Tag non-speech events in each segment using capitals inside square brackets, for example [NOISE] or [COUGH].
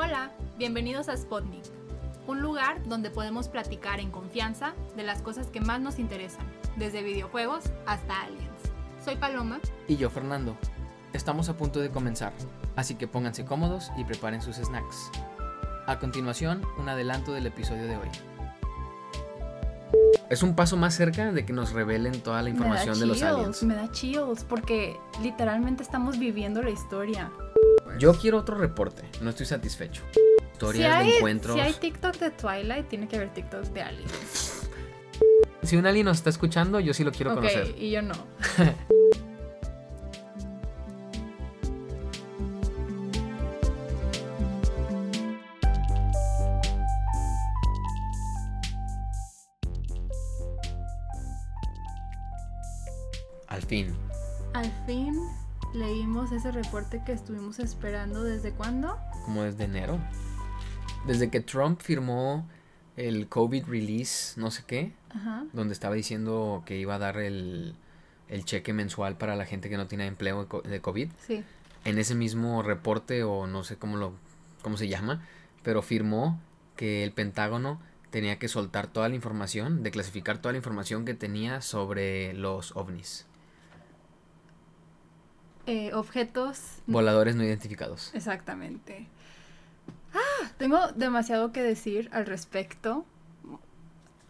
Hola, bienvenidos a Spotnik, un lugar donde podemos platicar en confianza de las cosas que más nos interesan, desde videojuegos hasta aliens. Soy Paloma. Y yo, Fernando. Estamos a punto de comenzar, así que pónganse cómodos y preparen sus snacks. A continuación, un adelanto del episodio de hoy. Es un paso más cerca de que nos revelen toda la información de los aliens. Me da chills porque literalmente estamos viviendo la historia. Yo quiero otro reporte, no estoy satisfecho. Historias de encuentros. Si hay TikTok de Twilight, tiene que haber TikTok de aliens. Si un alien nos está escuchando, yo sí lo quiero okay, conocer. Y yo no. [LAUGHS] reporte que estuvimos esperando desde cuándo? Como desde enero. Desde que Trump firmó el COVID release, no sé qué, donde estaba diciendo que iba a dar el, el, cheque mensual para la gente que no tiene empleo de COVID. Sí. En ese mismo reporte, o no sé cómo, lo, cómo se llama, pero firmó que el Pentágono tenía que soltar toda la información, de clasificar toda la información que tenía sobre los ovnis. Eh, objetos. Voladores no identificados. Exactamente. Ah, tengo demasiado que decir al respecto.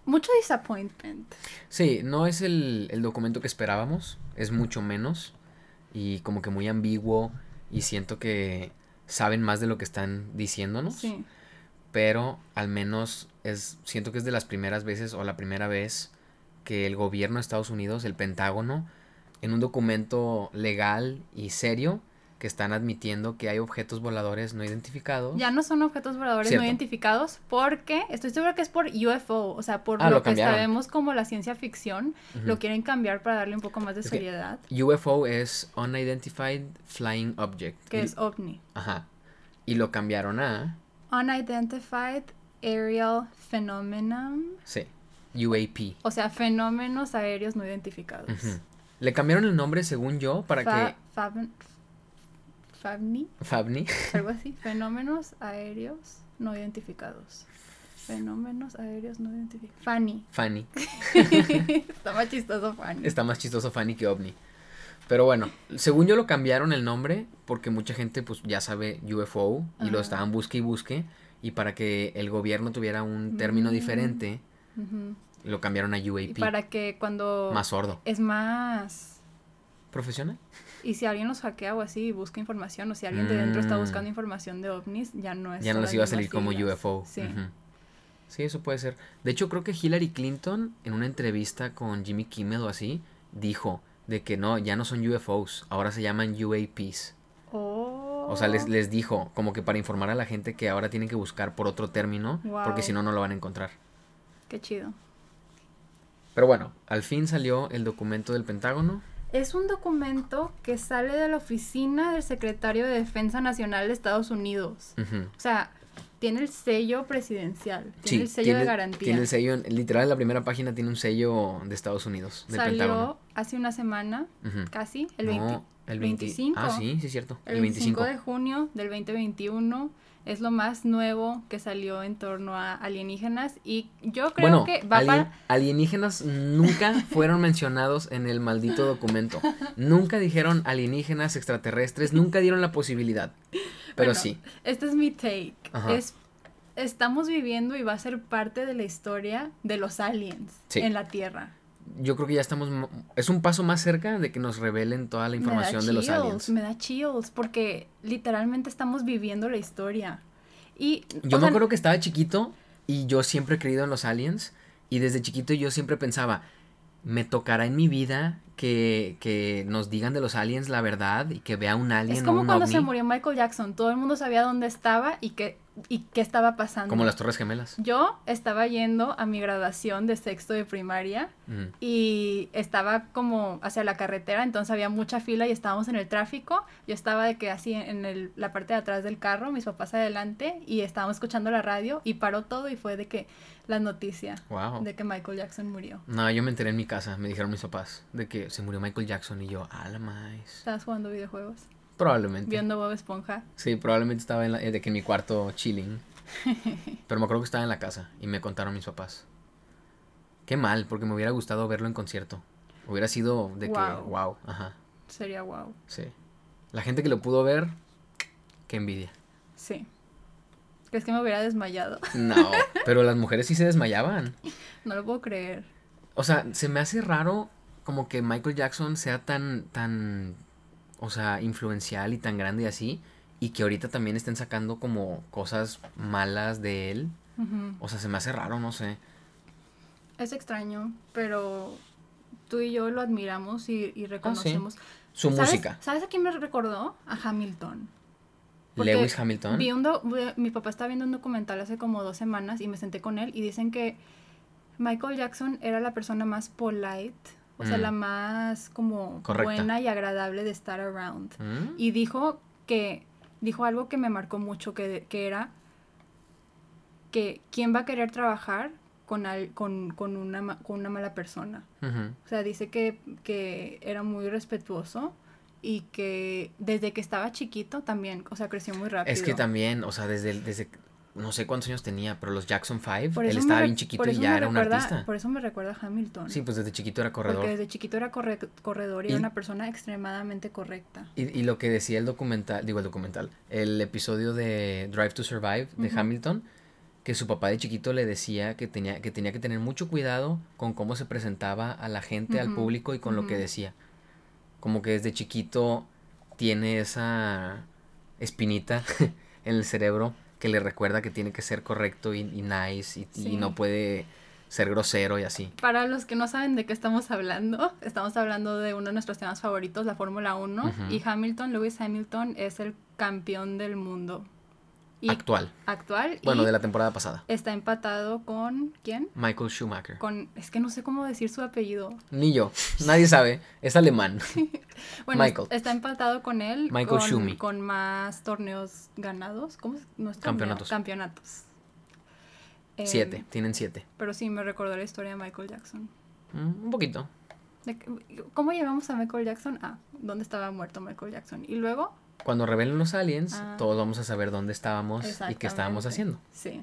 Mucho disappointment. Sí, no es el, el documento que esperábamos, es mucho menos y como que muy ambiguo y siento que saben más de lo que están diciéndonos. Sí. Pero al menos es siento que es de las primeras veces o la primera vez que el gobierno de Estados Unidos, el Pentágono, en un documento legal y serio que están admitiendo que hay objetos voladores no identificados. Ya no son objetos voladores no identificados porque estoy seguro que es por UFO, o sea, por ah, lo, que sabemos como la ciencia ficción, lo quieren cambiar para darle un poco más de seriedad. UFO es Unidentified Flying Object. Que es OVNI. Ajá. Y lo cambiaron a... Unidentified Aerial Phenomenon. Sí. UAP. O sea, fenómenos aéreos no identificados. Le cambiaron el nombre, según yo, para que... Fabni. Fabni. Algo así. Fenómenos aéreos no identificados. Fenómenos aéreos no identificados. Fanny. Fanny. [LAUGHS] Está más chistoso Fanny. Está más chistoso Fanny que OVNI. Pero bueno, según yo lo cambiaron el nombre porque mucha gente pues ya sabe UFO y lo estaban busque y busque y para que el gobierno tuviera un término mm. diferente lo cambiaron a UAP. para que cuando... Más sordo. Es más... ¿Profesional? Y si alguien nos hackea o así y busca información, o si alguien de dentro está mm. buscando información de ovnis, ya no es... Ya no les iba a salir como UFO. Sí. Sí, eso puede ser. De hecho, creo que Hillary Clinton, en una entrevista con Jimmy Kimmel o así, dijo de que no, ya no son UFOs, ahora se llaman UAPs. Oh. O sea, les, les dijo, como que para informar a la gente que ahora tienen que buscar por otro término, porque si no, no lo van a encontrar. Qué chido. Pero bueno, al fin salió el documento del Pentágono. Es un documento que sale de la oficina del secretario de Defensa Nacional de Estados Unidos. O sea, tiene el sello presidencial, tiene el sello de garantía. Tiene el sello, literal en la primera página tiene un sello de Estados Unidos, del Salió hace una semana, casi, el, el 25. Ah, sí, sí es cierto. El, 25 de junio del 2021 es lo más nuevo que salió en torno a alienígenas y yo creo que va para... alienígenas nunca [LAUGHS] fueron mencionados en el maldito documento. Nunca dijeron alienígenas extraterrestres, nunca dieron la posibilidad. Pero sí. Este es mi take. Es estamos viviendo y va a ser parte de la historia de los aliens en la Tierra yo creo que ya estamos. Es un paso más cerca de que nos revelen toda la información de los aliens. Me da chills, porque literalmente estamos viviendo la historia. Y. Yo me acuerdo que estaba chiquito y yo siempre he creído en los aliens. Y desde chiquito yo siempre pensaba, me tocará en mi vida que, que nos digan de los aliens la verdad y que vea un alien. Es como un cuando se murió Michael Jackson. Todo el mundo sabía dónde estaba y que y qué estaba pasando. Como las Torres Gemelas. Yo estaba yendo a mi graduación de sexto de primaria y estaba como hacia la carretera, entonces había mucha fila y estábamos en el tráfico. Yo estaba de que así en el, la parte de atrás del carro, mis papás adelante y estábamos escuchando la radio y paró todo y fue de que la noticia de que Michael Jackson murió. No, yo me enteré en mi casa, me dijeron mis papás de que se murió Michael Jackson y yo, a la más. ¿Estabas jugando videojuegos? Probablemente. Viendo Bob Esponja. Sí, probablemente estaba en, la, de que en mi cuarto chilling. [LAUGHS] Pero me acuerdo que estaba en la casa y me contaron mis papás. Qué mal, porque me hubiera gustado verlo en concierto. Hubiera sido de que, wow, ajá. Sería wow. Sí. La gente que lo pudo ver, qué envidia. Sí. ¿Crees que me hubiera desmayado? [LAUGHS] No, pero las mujeres sí se desmayaban. [LAUGHS] No lo puedo creer. O sea, se me hace raro como que Michael Jackson sea tan, tan, o sea, influencial y tan grande y así, y que ahorita también estén sacando como cosas malas de él. O sea, se me hace raro, no sé. Es extraño, pero tú y yo lo admiramos y, y reconocemos. Su música. ¿Sabes a quién me recordó? A Hamilton. Lewis Hamilton. Vi un mi papá estaba viendo un documental hace como dos semanas y me senté con él y dicen que Michael Jackson era la persona más polite, o sea, la mm. más como buena y agradable de estar around. Mm. Y dijo que, dijo algo que me marcó mucho, que, que era que quién va a querer trabajar con, al, con, con, una, con una mala persona. O sea, dice que, que era muy respetuoso y que desde que estaba chiquito también, o sea, creció muy rápido. Es que también, o sea, desde, desde no sé cuántos años tenía, pero los Jackson Five, él estaba bien chiquito y ya era un artista. Por eso me recuerda a Hamilton. Sí, pues desde chiquito era corredor. Porque desde chiquito era corredor y, era una persona extremadamente correcta. Y, y, lo que decía el documental, digo el documental, el episodio de Drive to Survive de Hamilton, que su papá de chiquito le decía que tenía, que tenía que tener mucho cuidado con cómo se presentaba a la gente, al público y con lo que decía como que desde chiquito tiene esa espinita [LAUGHS] en el cerebro que le recuerda que tiene que ser correcto y, nice y, no puede ser grosero y así. Para los que no saben de qué estamos hablando, estamos hablando de uno de nuestros temas favoritos, la Fórmula 1, y Hamilton, Lewis Hamilton, es el campeón del mundo actual. Actual. Bueno, de la temporada pasada. Está empatado con ¿quién? Michael Schumacher. Con es que no sé cómo decir su apellido. Ni yo. Nadie sabe. Es alemán. [LAUGHS] bueno, Michael. está empatado con él. Michael con, Con más torneos ganados. ¿Cómo no es Campeonatos. Campeonatos. Siete. Em, tienen siete. Pero sí, me recordó la historia de Michael Jackson. Mm, un poquito. ¿Cómo llegamos a Michael Jackson? Ah, ¿dónde estaba muerto Michael Jackson? Y luego cuando revelen los aliens, ah. todos vamos a saber dónde estábamos y qué estábamos haciendo. Sí.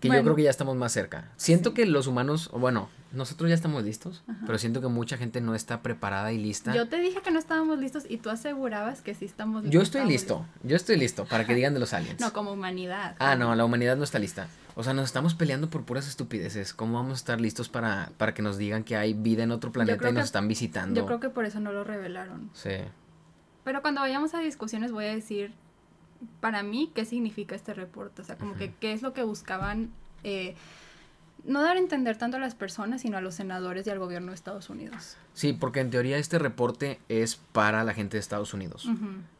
que yo creo que ya estamos más cerca. Siento que los humanos, bueno, nosotros ya estamos listos, pero siento que mucha gente no está preparada y lista. Yo te dije que no estábamos listos y tú asegurabas que sí estamos listos. Yo estoy listo, yo estoy listo para que digan de los aliens. [LAUGHS] no, como humanidad. Ah, no, la humanidad no está lista. O sea, nos estamos peleando por puras estupideces. ¿Cómo vamos a estar listos para, para que nos digan que hay vida en otro planeta y nos están visitando? Yo creo que por eso no lo revelaron. Sí. Pero cuando vayamos a discusiones voy a decir, para mí, qué significa este reporte. O sea, como que qué es lo que buscaban, eh, no dar a entender tanto a las personas, sino a los senadores y al gobierno de Estados Unidos. Sí, porque en teoría este reporte es para la gente de Estados Unidos.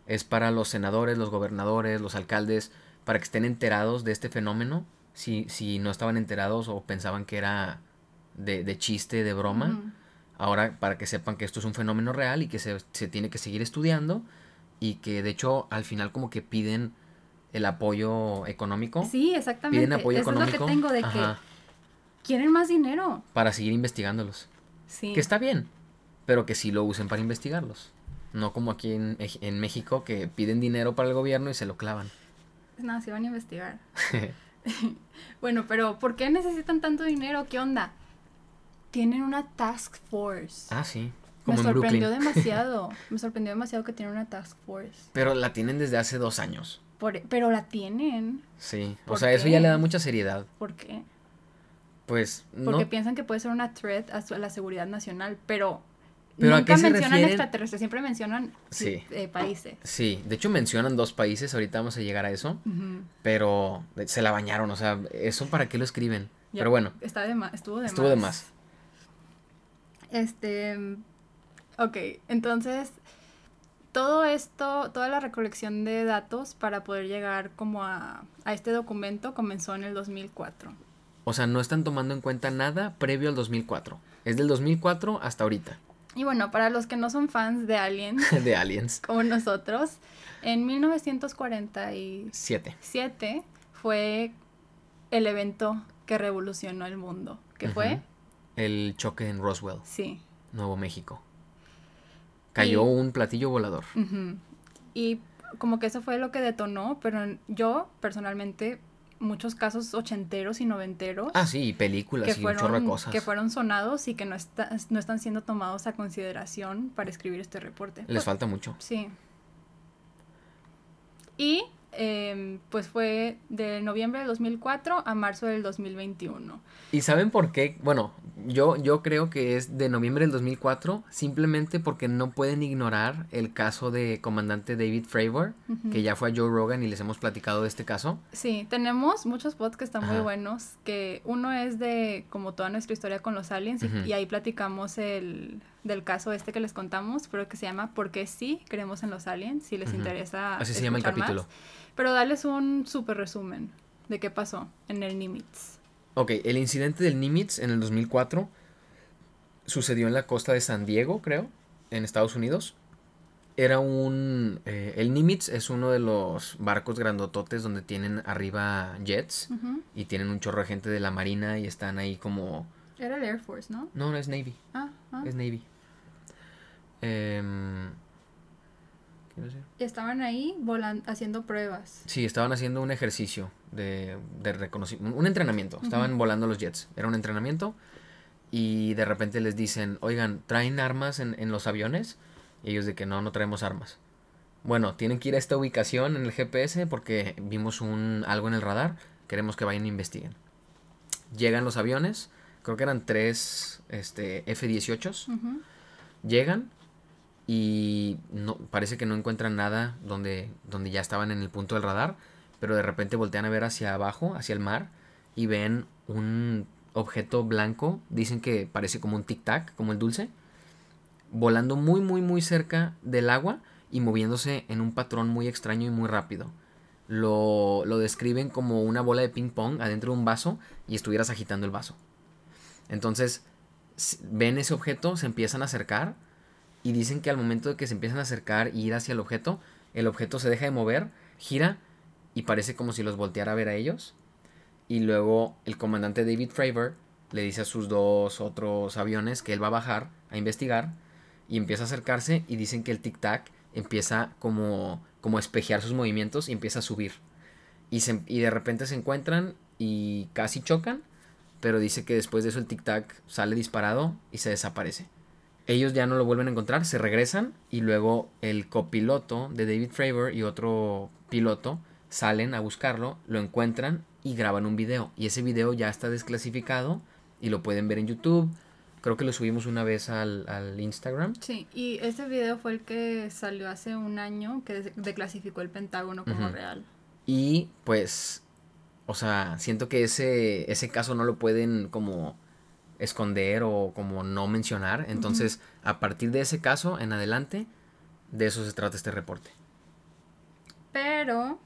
Es para los senadores, los gobernadores, los alcaldes, para que estén enterados de este fenómeno. Si, si no estaban enterados o pensaban que era de, de chiste, de broma Ahora, para que sepan que esto es un fenómeno real y que se, tiene que seguir estudiando y que de hecho al final como que piden el apoyo económico. Sí, exactamente. Piden apoyo económico. Es lo que tengo de que quieren más dinero. Para seguir investigándolos. Sí. Que está bien, pero que sí lo usen para investigarlos. No como aquí en, en México que piden dinero para el gobierno y se lo clavan. No, se van a investigar. [LAUGHS] [LAUGHS] bueno, pero ¿por qué necesitan tanto dinero? ¿Qué onda? Tienen una task force. Ah, sí. me sorprendió demasiado. [LAUGHS] Me sorprendió demasiado que tienen una task force. Pero la tienen desde hace dos años. Por, pero la tienen. Sí. O sea, eso ya le da mucha seriedad. ¿Por qué? Pues Porque piensan que puede ser una threat a, la seguridad nacional, pero ¿Pero Nunca mencionan extraterrestres, siempre mencionan sí. Eh, países. Sí, de hecho mencionan dos países, ahorita vamos a llegar a eso, pero se la bañaron, o sea, ¿eso para qué lo escriben? pero bueno. Está de más, estuvo de estuvo más. de más. Este, ok, entonces todo esto, toda la recolección de datos para poder llegar como a, a este documento comenzó en el 2004. O sea, no están tomando en cuenta nada previo al 2004. Es del 2004 hasta ahorita. Y bueno, para los que no son fans de Aliens. [LAUGHS] de Aliens. Como nosotros, en 1947 Siete. fue el evento que revolucionó el mundo. ¿Qué fue? El choque en Roswell. Sí. Nuevo México. Cayó un platillo volador. Y como que eso fue lo que detonó, pero yo personalmente muchos casos ochenteros y noventeros. Ah, sí, películas y un chorro de cosas. Que fueron sonados y que no, está, no están siendo tomados a consideración para escribir este reporte. Les falta mucho. Sí. Y Em, pues fue de noviembre del 2004 a marzo del 2021. ¿Y saben por qué? Bueno, yo, yo creo que es de noviembre del 2004 simplemente porque no pueden ignorar el caso de comandante David Fravor, que ya fue a Joe Rogan y les hemos platicado de este caso. Sí, tenemos muchos podcasts que están muy buenos, que uno es de como toda nuestra historia con los aliens y ahí platicamos el del caso este que les contamos, pero que se llama ¿Por qué sí creemos en los aliens? Si les interesa. Así se llama el capítulo. Pero dales un súper resumen de qué pasó en el Nimitz. Ok, el incidente del Nimitz en el 2004 sucedió en la costa de San Diego, creo, en Estados Unidos. Era un... Eh, el Nimitz es uno de los barcos grandototes donde tienen arriba jets y tienen un chorro de gente de la marina y están ahí como... Era el Air Force, ¿no? No, no es Navy. Ah, ah. Es Navy. Eh, y estaban ahí volando, haciendo pruebas. Sí, estaban haciendo un ejercicio de, de reconocimiento, un entrenamiento. Estaban volando los jets. Era un entrenamiento y de repente les dicen, oigan, ¿traen armas en, en, los aviones? Y ellos de que no, no traemos armas. Bueno, tienen que ir a esta ubicación en el GPS porque vimos un, algo en el radar. Queremos que vayan e investiguen. Llegan los aviones, creo que eran tres este, F-18s. Llegan, y no parece que no encuentran nada donde, donde ya estaban en el punto del radar, pero de repente voltean a ver hacia abajo, hacia el mar, y ven un objeto blanco, dicen que parece como un tic-tac, como el dulce, volando muy, muy, muy cerca del agua y moviéndose en un patrón muy extraño y muy rápido. Lo, lo describen como una bola de ping-pong adentro de un vaso y estuvieras agitando el vaso. Entonces, ven ese objeto, se empiezan a acercar, y dicen que al momento de que se empiezan a acercar y ir hacia el objeto, el objeto se deja de mover, gira y parece como si los volteara a ver a ellos. Y luego el comandante David Fravor le dice a sus dos otros aviones que él va a bajar a investigar y empieza a acercarse y dicen que el tic-tac empieza como, como a espejear sus movimientos y empieza a subir. Y, y de repente se encuentran y casi chocan, pero dice que después de eso el tic-tac sale disparado y se desaparece ellos ya no lo vuelven a encontrar, se regresan y luego el copiloto de David Fravor y otro piloto salen a buscarlo, lo encuentran y graban un video. Y ese video ya está desclasificado y lo pueden ver en YouTube. Creo que lo subimos una vez al, Instagram. Sí, y ese video fue el que salió hace un año que declasificó el Pentágono como real. Y pues, o sea, siento que ese, ese caso no lo pueden como esconder o como no mencionar. Entonces, a partir de ese caso en adelante, de eso se trata este reporte. Pero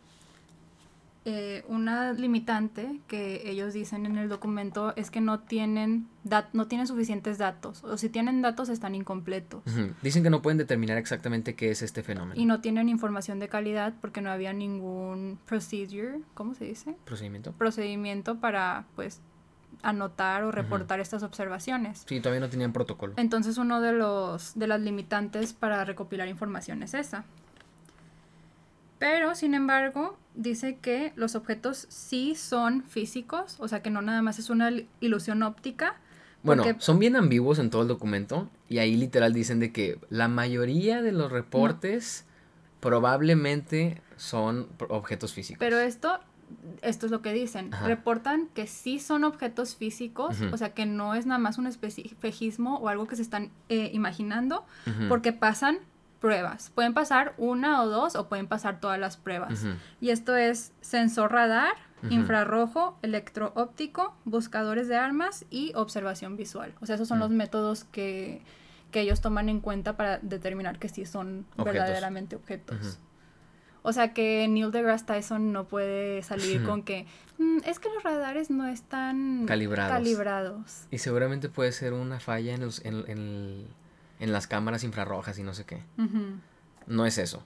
eh, una limitante que ellos dicen en el documento es que no tienen, no tienen suficientes datos. O si tienen datos están incompletos. Dicen que no pueden determinar exactamente qué es este fenómeno. Y no tienen información de calidad porque no había ningún procedure, ¿cómo se dice? Procedimiento. Procedimiento para pues anotar o reportar estas observaciones. Sí, todavía no tenían protocolo. Entonces uno de los de las limitantes para recopilar información es esa. Pero, sin embargo, dice que los objetos sí son físicos, o sea que no nada más es una ilusión óptica. Bueno, son bien ambiguos en todo el documento y ahí literal dicen de que la mayoría de los reportes probablemente son objetos físicos. Pero esto esto es lo que dicen, reportan que sí son objetos físicos, o sea que no es nada más un espejismo o algo que se están eh, imaginando, porque pasan pruebas. Pueden pasar una o dos o pueden pasar todas las pruebas. Y esto es sensor radar, infrarrojo, electroóptico, buscadores de armas y observación visual. O sea, esos son los métodos que, que, ellos toman en cuenta para determinar que sí son verdaderamente objetos. O sea que Neil deGrasse Tyson no puede salir con que mm, es que los radares no están calibrados. Y seguramente puede ser una falla en, los, en, en, las cámaras infrarrojas y no sé qué. No es eso.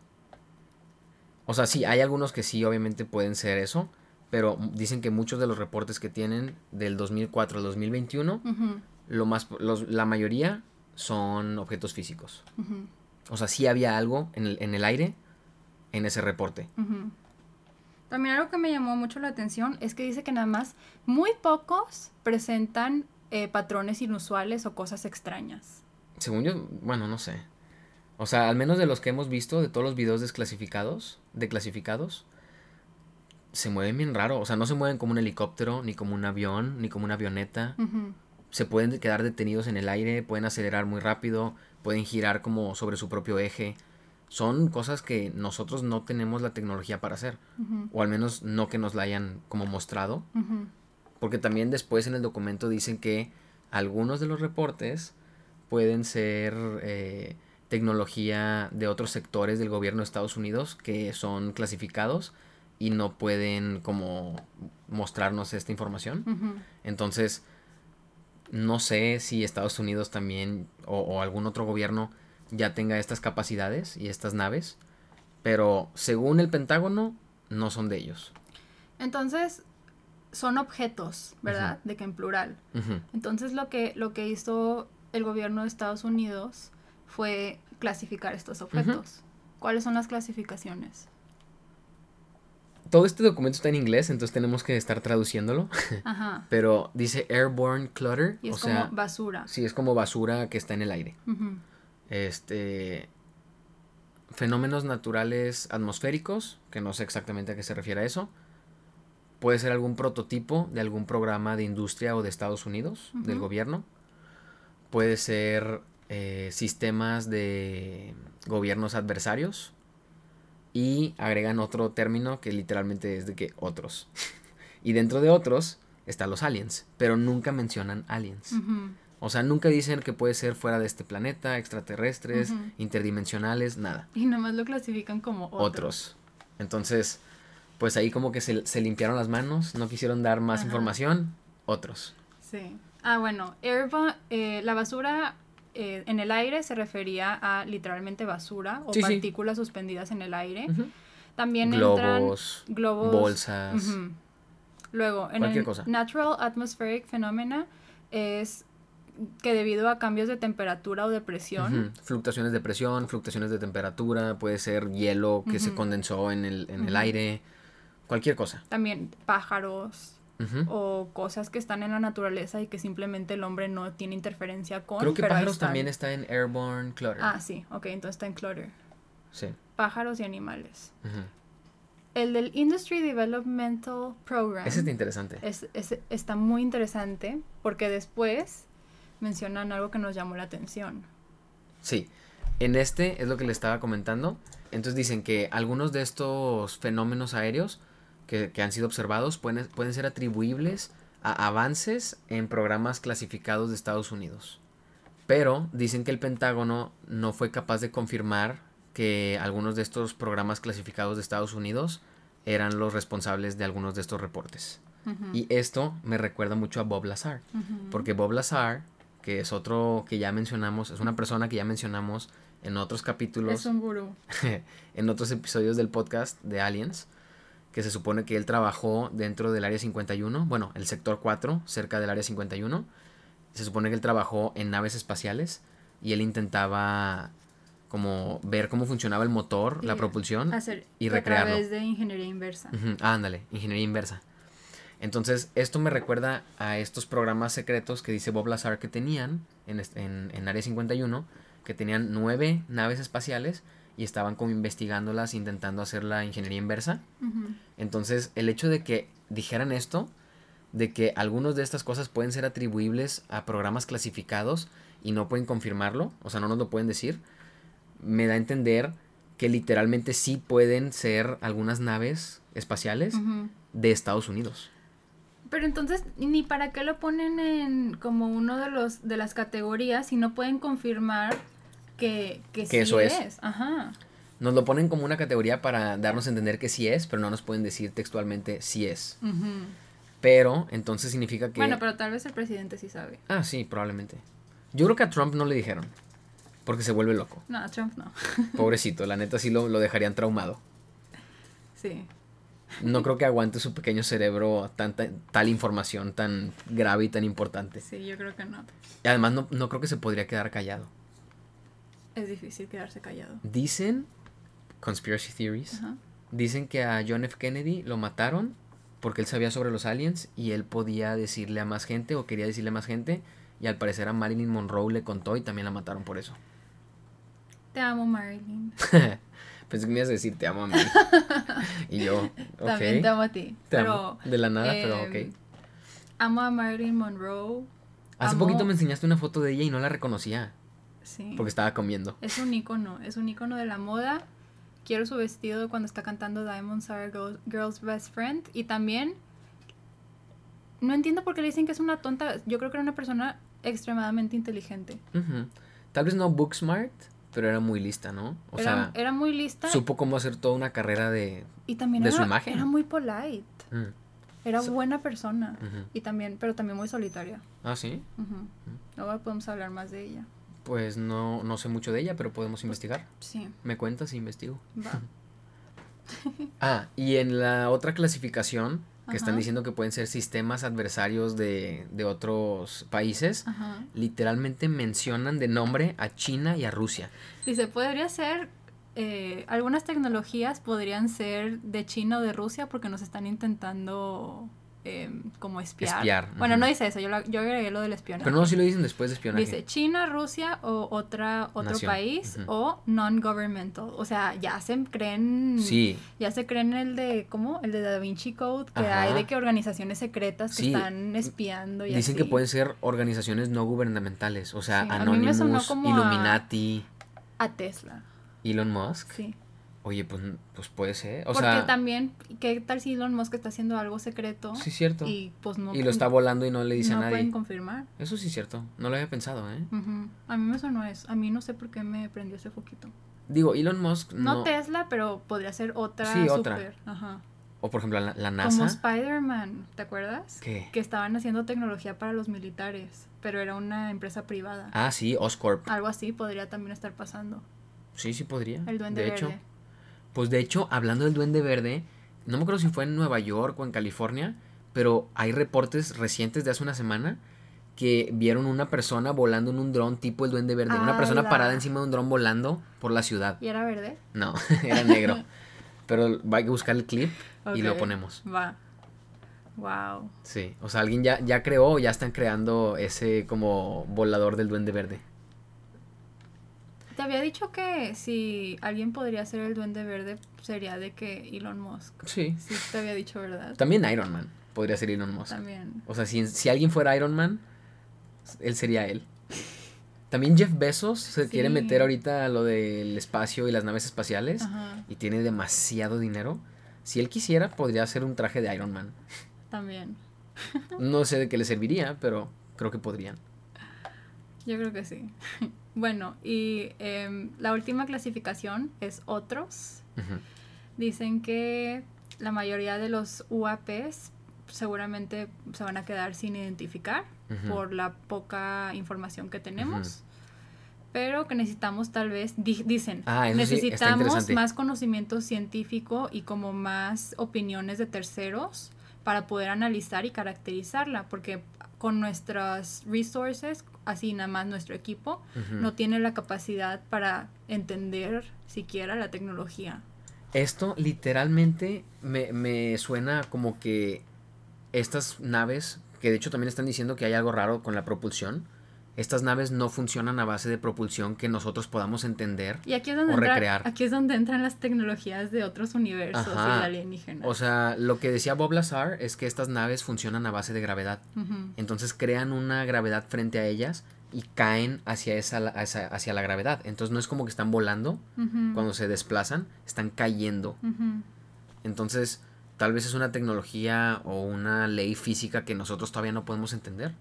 O sea, sí, hay algunos que sí, obviamente pueden ser eso, pero dicen que muchos de los reportes que tienen del 2004 al 2021, lo más, la mayoría son objetos físicos. O sea, sí había algo en el, en el aire en ese reporte. También algo que me llamó mucho la atención es que dice que nada más muy pocos presentan eh, patrones inusuales o cosas extrañas. Según yo, bueno, no sé. O sea, al menos de los que hemos visto, de todos los videos desclasificados, declasificados, se mueven bien raro. O sea, no se mueven como un helicóptero, ni como un avión, ni como una avioneta. Se pueden quedar detenidos en el aire, pueden acelerar muy rápido, pueden girar como sobre su propio eje. Son cosas que nosotros no tenemos la tecnología para hacer. O al menos no que nos la hayan como mostrado. Porque también después en el documento dicen que algunos de los reportes pueden ser eh, tecnología de otros sectores del gobierno de Estados Unidos que son clasificados y no pueden como mostrarnos esta información. Entonces, no sé si Estados Unidos también o, algún otro gobierno ya tenga estas capacidades y estas naves, pero según el Pentágono, no son de ellos. Entonces, son objetos, ¿verdad? De que en plural. Entonces, lo que, lo que hizo el gobierno de Estados Unidos fue clasificar estos objetos. ¿Cuáles son las clasificaciones? Todo este documento está en inglés, entonces tenemos que estar traduciéndolo. [LAUGHS] Ajá. Pero dice airborne clutter. Y es como basura. Sí, es como basura que está en el aire. Este. Fenómenos naturales atmosféricos, que no sé exactamente a qué se refiere a eso. Puede ser algún prototipo de algún programa de industria o de Estados Unidos, del gobierno. Puede ser eh, sistemas de gobiernos adversarios y agregan otro término que literalmente es de que otros. [LAUGHS] y dentro de otros están los aliens, pero nunca mencionan aliens. O sea, nunca dicen que puede ser fuera de este planeta, extraterrestres, interdimensionales, nada. Y nomás lo clasifican como otros. otros. Entonces, pues ahí como que se, limpiaron las manos, no quisieron dar más información, otros. Sí. Ah, bueno, eh, la basura eh, en el aire se refería a literalmente basura o partículas suspendidas en el aire. También globos, entran globos, bolsas. Luego, en el Natural Atmospheric Phenomena es que debido a cambios de temperatura o de presión. Fluctuaciones de presión, fluctuaciones de temperatura, puede ser hielo que se condensó en el, en el aire, cualquier cosa. También pájaros, o cosas que están en la naturaleza y que simplemente el hombre no tiene interferencia con. Creo que pájaros también está en Airborne Clutter. Ah, sí, ok, entonces está en Clutter. Sí. Pájaros y animales. El del Industry Developmental Program. Ese es interesante. Es, está muy interesante porque después mencionan algo que nos llamó la atención. Sí, en este es lo que le estaba comentando. Entonces dicen que algunos de estos fenómenos aéreos que, han sido observados pueden, pueden ser atribuibles a avances en programas clasificados de Estados Unidos. Pero dicen que el Pentágono no fue capaz de confirmar que algunos de estos programas clasificados de Estados Unidos eran los responsables de algunos de estos reportes. Y esto me recuerda mucho a Bob Lazar, porque Bob Lazar, que es otro que ya mencionamos, es una persona que ya mencionamos en otros capítulos. Es un gurú. [LAUGHS] en otros episodios del podcast de Aliens que se supone que él trabajó dentro del área 51, bueno, el sector 4, cerca del área 51. Se supone que él trabajó en naves espaciales y él intentaba como ver cómo funcionaba el motor, la propulsión y recrearlo. A través de ingeniería inversa. ándale, ingeniería inversa. Entonces, esto me recuerda a estos programas secretos que dice Bob Lazar que tenían en, en, en Área 51, que tenían nueve naves espaciales y estaban como investigándolas, intentando hacer la ingeniería inversa. Entonces, el hecho de que dijeran esto, de que algunas de estas cosas pueden ser atribuibles a programas clasificados y no pueden confirmarlo, o sea, no nos lo pueden decir, me da a entender que literalmente sí pueden ser algunas naves espaciales de Estados Unidos. Pero entonces, ni para qué lo ponen en como uno de los de las categorías si no pueden confirmar que, que, sí eso es. Ajá. Nos lo ponen como una categoría para darnos a entender que sí es, pero no nos pueden decir textualmente sí es. Pero entonces significa que... Bueno, pero tal vez el presidente sí sabe. Ah, sí, probablemente. Yo creo que a Trump no le dijeron, porque se vuelve loco. No, a Trump no. [LAUGHS] Pobrecito, la neta sí lo, lo dejarían traumado. Sí. No creo [LAUGHS] que aguante su pequeño cerebro tanta, tal información tan grave y tan importante. Sí, yo creo que no. Y además no, no creo que se podría quedar callado. Es difícil quedarse callado. Dicen, conspiracy theories, dicen que a John F. Kennedy lo mataron porque él sabía sobre los aliens y él podía decirle a más gente o quería decirle a más gente y al parecer a Marilyn Monroe le contó y también la mataron por eso. Te amo, Marilyn. [LAUGHS] Pensé que me ibas a decir te amo a mí. [LAUGHS] y yo, ok. También te amo a ti. Te amo. De la nada, pero ok. Em, amo a Marilyn Monroe. Hace poquito me enseñaste una foto de ella y no la reconocía. Sí. Porque estaba comiendo. Es un icono, es un icono de la moda. Quiero su vestido cuando está cantando Diamonds Are Girl's Best Friend. Y también, no entiendo por qué le dicen que es una tonta. Yo creo que era una persona extremadamente inteligente. Tal vez no book smart, pero era muy lista, ¿no? O sea, era muy lista. Supo cómo hacer toda una carrera de, y también de era, su imagen. Era muy polite. Mm. Era buena persona. Y también, pero también muy solitaria. Ah, sí. Ahora podemos hablar más de ella. Pues no, no sé mucho de ella, pero podemos investigar. Sí. ¿Me cuentas y investigo? Va. [LAUGHS] ah, y en la otra clasificación, que están diciendo que pueden ser sistemas adversarios de, de otros países, literalmente mencionan de nombre a China y a Rusia. Dice, podría ser, eh, algunas tecnologías podrían ser de China o de Rusia porque nos están intentando Em, como espiar. Bueno, no dice eso, yo, yo agregué lo del espionaje. Pero no, si lo dicen después de espionaje. Dice China, Rusia o otra, otro país o non-governmental. O sea, ya se creen... Sí. Ya se creen el de, ¿cómo? El de Da Vinci Code, que hay de que organizaciones secretas que están espiando y Dicen que pueden ser organizaciones no gubernamentales, o sea, Anonymous, Illuminati. a Tesla. Elon Musk. Sí. Oye, pues, pues puede ser. O Porque también, ¿qué tal si Elon Musk está haciendo algo secreto? Sí, cierto. Y pues no. Y lo está volando y no le dice a nadie. No pueden confirmar. Eso sí es cierto. No lo había pensado, ¿eh? A mí me sonó eso. A mí no sé por qué me prendió ese foquito. Digo, Elon Musk. No, Tesla, pero podría ser otra. Sí, otra. Ajá. O por ejemplo, la, NASA. Como Spider-Man, ¿te acuerdas? ¿Qué? Que estaban haciendo tecnología para los militares, pero era una empresa privada. Ah, sí, Oscorp. Algo así podría también estar pasando. Sí, sí podría. El duende de verde. Hecho, pues de hecho, hablando del duende verde, no me acuerdo si fue en Nueva York o en California, pero hay reportes recientes de hace una semana que vieron una persona volando en un dron tipo el duende verde. una persona parada encima de un dron volando por la ciudad. ¿Y era verde? No, [LAUGHS] era negro. [LAUGHS] pero hay que buscar el clip y lo ponemos. Va. Wow. Sí, o sea, alguien ya, ya creó o ya están creando ese como volador del duende verde. Te había dicho que si alguien podría ser el duende verde sería de que Elon Musk. Sí. Sí, te había dicho, ¿verdad? También Iron Man podría ser Elon Musk. También. O sea, si, si alguien fuera Iron Man, él sería él. También Jeff Bezos se quiere meter ahorita a lo del espacio y las naves espaciales y tiene demasiado dinero. Si él quisiera, podría hacer un traje de Iron Man. También. no sé de qué le serviría, pero creo que podrían. Yo creo que sí. [LAUGHS] Bueno, y em, la última clasificación es otros. Dicen que la mayoría de los UAPs seguramente se van a quedar sin identificar por la poca información que tenemos. Pero que necesitamos tal vez, dicen, ah, necesitamos más conocimiento científico y como más opiniones de terceros para poder analizar y caracterizarla, porque con nuestras resources, así nada más nuestro equipo, no tiene la capacidad para entender siquiera la tecnología. Esto literalmente me, me suena como que estas naves, que de hecho también están diciendo que hay algo raro con la propulsión, estas naves no funcionan a base de propulsión que nosotros podamos entender y aquí es donde o recrear. Aquí es donde entran las tecnologías de otros universos y alienígenas. O sea, lo que decía Bob Lazar es que estas naves funcionan a base de gravedad. Entonces crean una gravedad frente a ellas y caen hacia, esa, hacia, la gravedad. Entonces no es como que están volando cuando se desplazan, están cayendo. Entonces, tal vez es una tecnología o una ley física que nosotros todavía no podemos entender.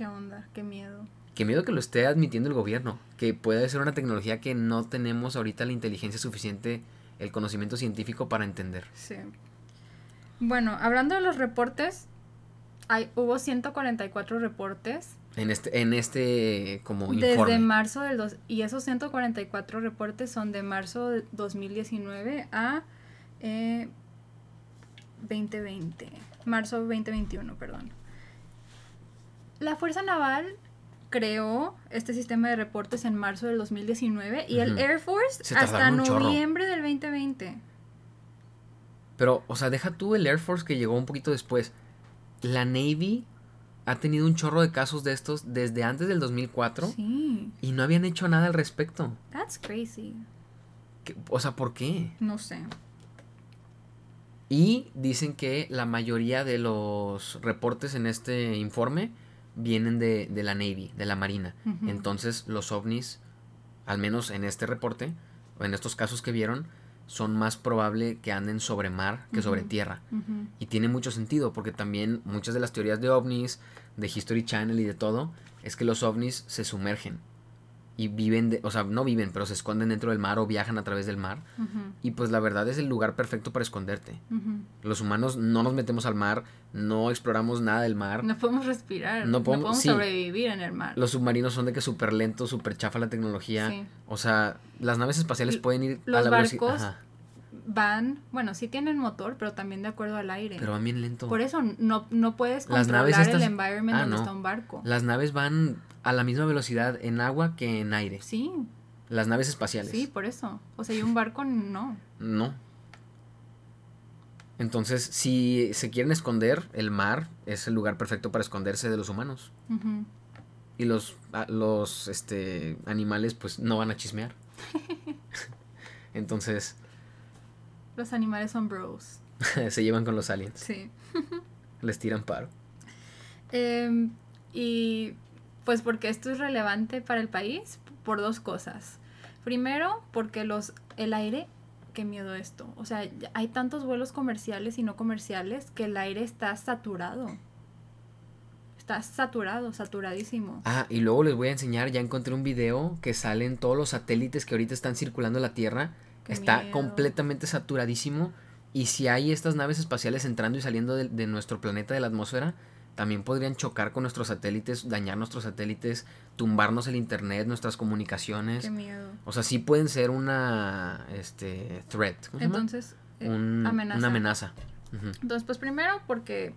¿Qué onda? Qué miedo. Qué miedo que lo esté admitiendo el gobierno, que puede ser una tecnología que no tenemos ahorita la inteligencia suficiente, el conocimiento científico para entender. Sí. Bueno, hablando de los reportes, hay, hubo 144 reportes. En este, en este como informe. Desde marzo del dos, y esos 144 reportes son de marzo de 2019 a 2020. Eh, marzo 2021, perdón. La Fuerza Naval creó este sistema de reportes en marzo del 2019 y el Air Force hasta noviembre del 2020. Pero, o sea, deja tú el Air Force que llegó un poquito después. La Navy ha tenido un chorro de casos de estos desde antes del 2004 sí. y no habían hecho nada al respecto. That's crazy. O sea, ¿por qué? No sé. Y dicen que la mayoría de los reportes en este informe vienen de, la Navy, de la Marina. Entonces los ovnis, al menos en este reporte, o en estos casos que vieron, son más probable que anden sobre mar que sobre tierra. Y tiene mucho sentido porque también muchas de las teorías de ovnis, de History Channel y de todo, es que los ovnis se sumergen y viven, de, o sea, no viven, pero se esconden dentro del mar o viajan a través del mar. Y pues la verdad es el lugar perfecto para esconderte. Los humanos no nos metemos al mar, no exploramos nada del mar. No podemos respirar, no podemos, sobrevivir en el mar. Los submarinos son de que súper lentos, súper chafa la tecnología. O sea, las naves espaciales pueden ir a la barcos van, bueno, sí tienen motor, pero también de acuerdo al aire. Pero van bien lento. Por eso no, no puedes controlar el environment ah, donde está un barco. Las naves van a la misma velocidad en agua que en aire. Sí. Las naves espaciales. Sí, por eso. O sea, y un barco no. No. Entonces, si se quieren esconder, el mar es el lugar perfecto para esconderse de los humanos. Y los, los este, animales, pues, no van a chismear. [LAUGHS] Entonces, los animales son bros. [LAUGHS] Se llevan con los aliens. Sí. Les tiran paro. [LAUGHS] Em, y pues porque esto es relevante para el país por dos cosas. Primero, porque los el aire, qué miedo esto. O sea, hay tantos vuelos comerciales y no comerciales que el aire está saturado. Está saturado, saturadísimo. Ah, y luego les voy a enseñar, ya encontré un video que salen todos los satélites que ahorita están circulando la Tierra Está completamente saturadísimo. Y si hay estas naves espaciales entrando y saliendo de, nuestro planeta, de la atmósfera, también podrían chocar con nuestros satélites, dañar nuestros satélites, tumbarnos el internet, nuestras comunicaciones. Qué miedo. O sea, sí pueden ser una este threat. Entonces, eh, amenaza. una amenaza. Entonces, pues primero porque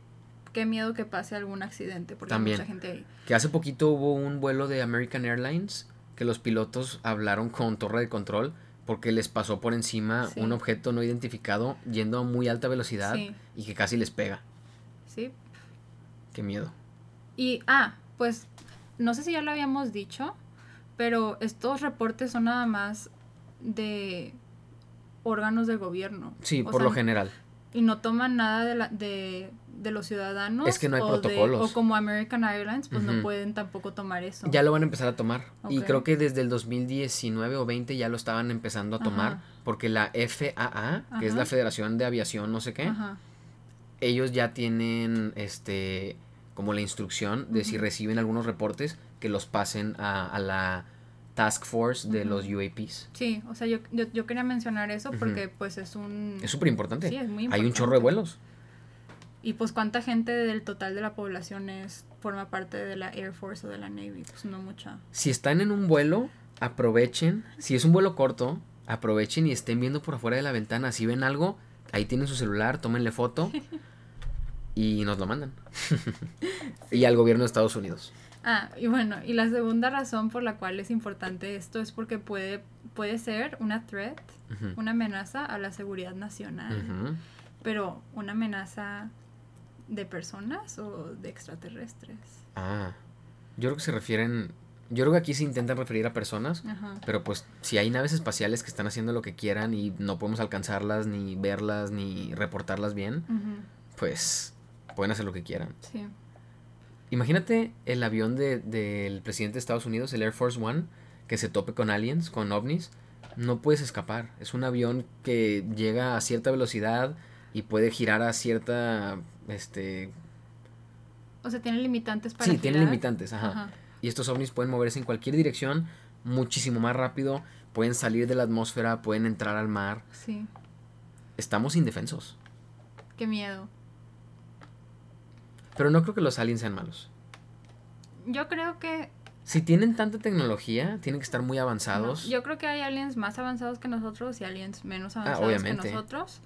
qué miedo que pase algún accidente, porque También, hay mucha gente ahí. Que hace poquito hubo un vuelo de American Airlines que los pilotos hablaron con torre de control porque les pasó por encima un objeto no identificado yendo a muy alta velocidad y que casi les pega. Sí. Qué miedo. Y, ah, pues, no sé si ya lo habíamos dicho, pero estos reportes son nada más de órganos del gobierno. Sí, por lo general. Y no toman nada de, la, de de los ciudadanos. Es que no hay protocolos. o como American Airlines, pues no pueden tampoco tomar eso. Ya lo van a empezar a tomar. Y creo que desde el 2019 o 20 ya lo estaban empezando a tomar. Porque la FAA, que es la Federación de Aviación, no sé qué, ellos ya tienen este como la instrucción de si reciben algunos reportes que los pasen a, la task force de los UAPs. Sí, o sea, yo, yo, quería mencionar eso porque pues es un... Es súper importante. Sí, es muy importante. Hay un chorro de vuelos. Y pues cuánta gente del total de la población es forma parte de la Air Force o de la Navy, pues no mucha. Si están en un vuelo, aprovechen, si es un vuelo corto, aprovechen y estén viendo por afuera de la ventana, si ven algo, ahí tienen su celular, tómenle foto [LAUGHS] y nos lo mandan. [LAUGHS] Y al gobierno de Estados Unidos. Ah, y bueno, y la segunda razón por la cual es importante esto es porque puede, puede ser una threat, una amenaza a la seguridad nacional, pero una amenaza de personas o de extraterrestres. Ah, yo creo que se refieren, yo creo que aquí se intentan referir a personas, pero pues si hay naves espaciales que están haciendo lo que quieran y no podemos alcanzarlas, ni verlas, ni reportarlas bien, pues pueden hacer lo que quieran. Sí. Imagínate el avión del presidente de Estados Unidos, el Air Force One, que se tope con aliens, con ovnis. No puedes escapar. Es un avión que llega a cierta velocidad y puede girar a cierta este... O sea, tiene limitantes para Sí, tiene limitantes, ajá. Y estos ovnis pueden moverse en cualquier dirección muchísimo más rápido, pueden salir de la atmósfera, pueden entrar al mar. Sí. Estamos indefensos. Qué miedo. Pero no creo que los aliens sean malos. Yo creo que... Si tienen tanta tecnología, tienen que estar muy avanzados. yo creo que hay aliens más avanzados que nosotros y aliens menos ah, avanzados que nosotros.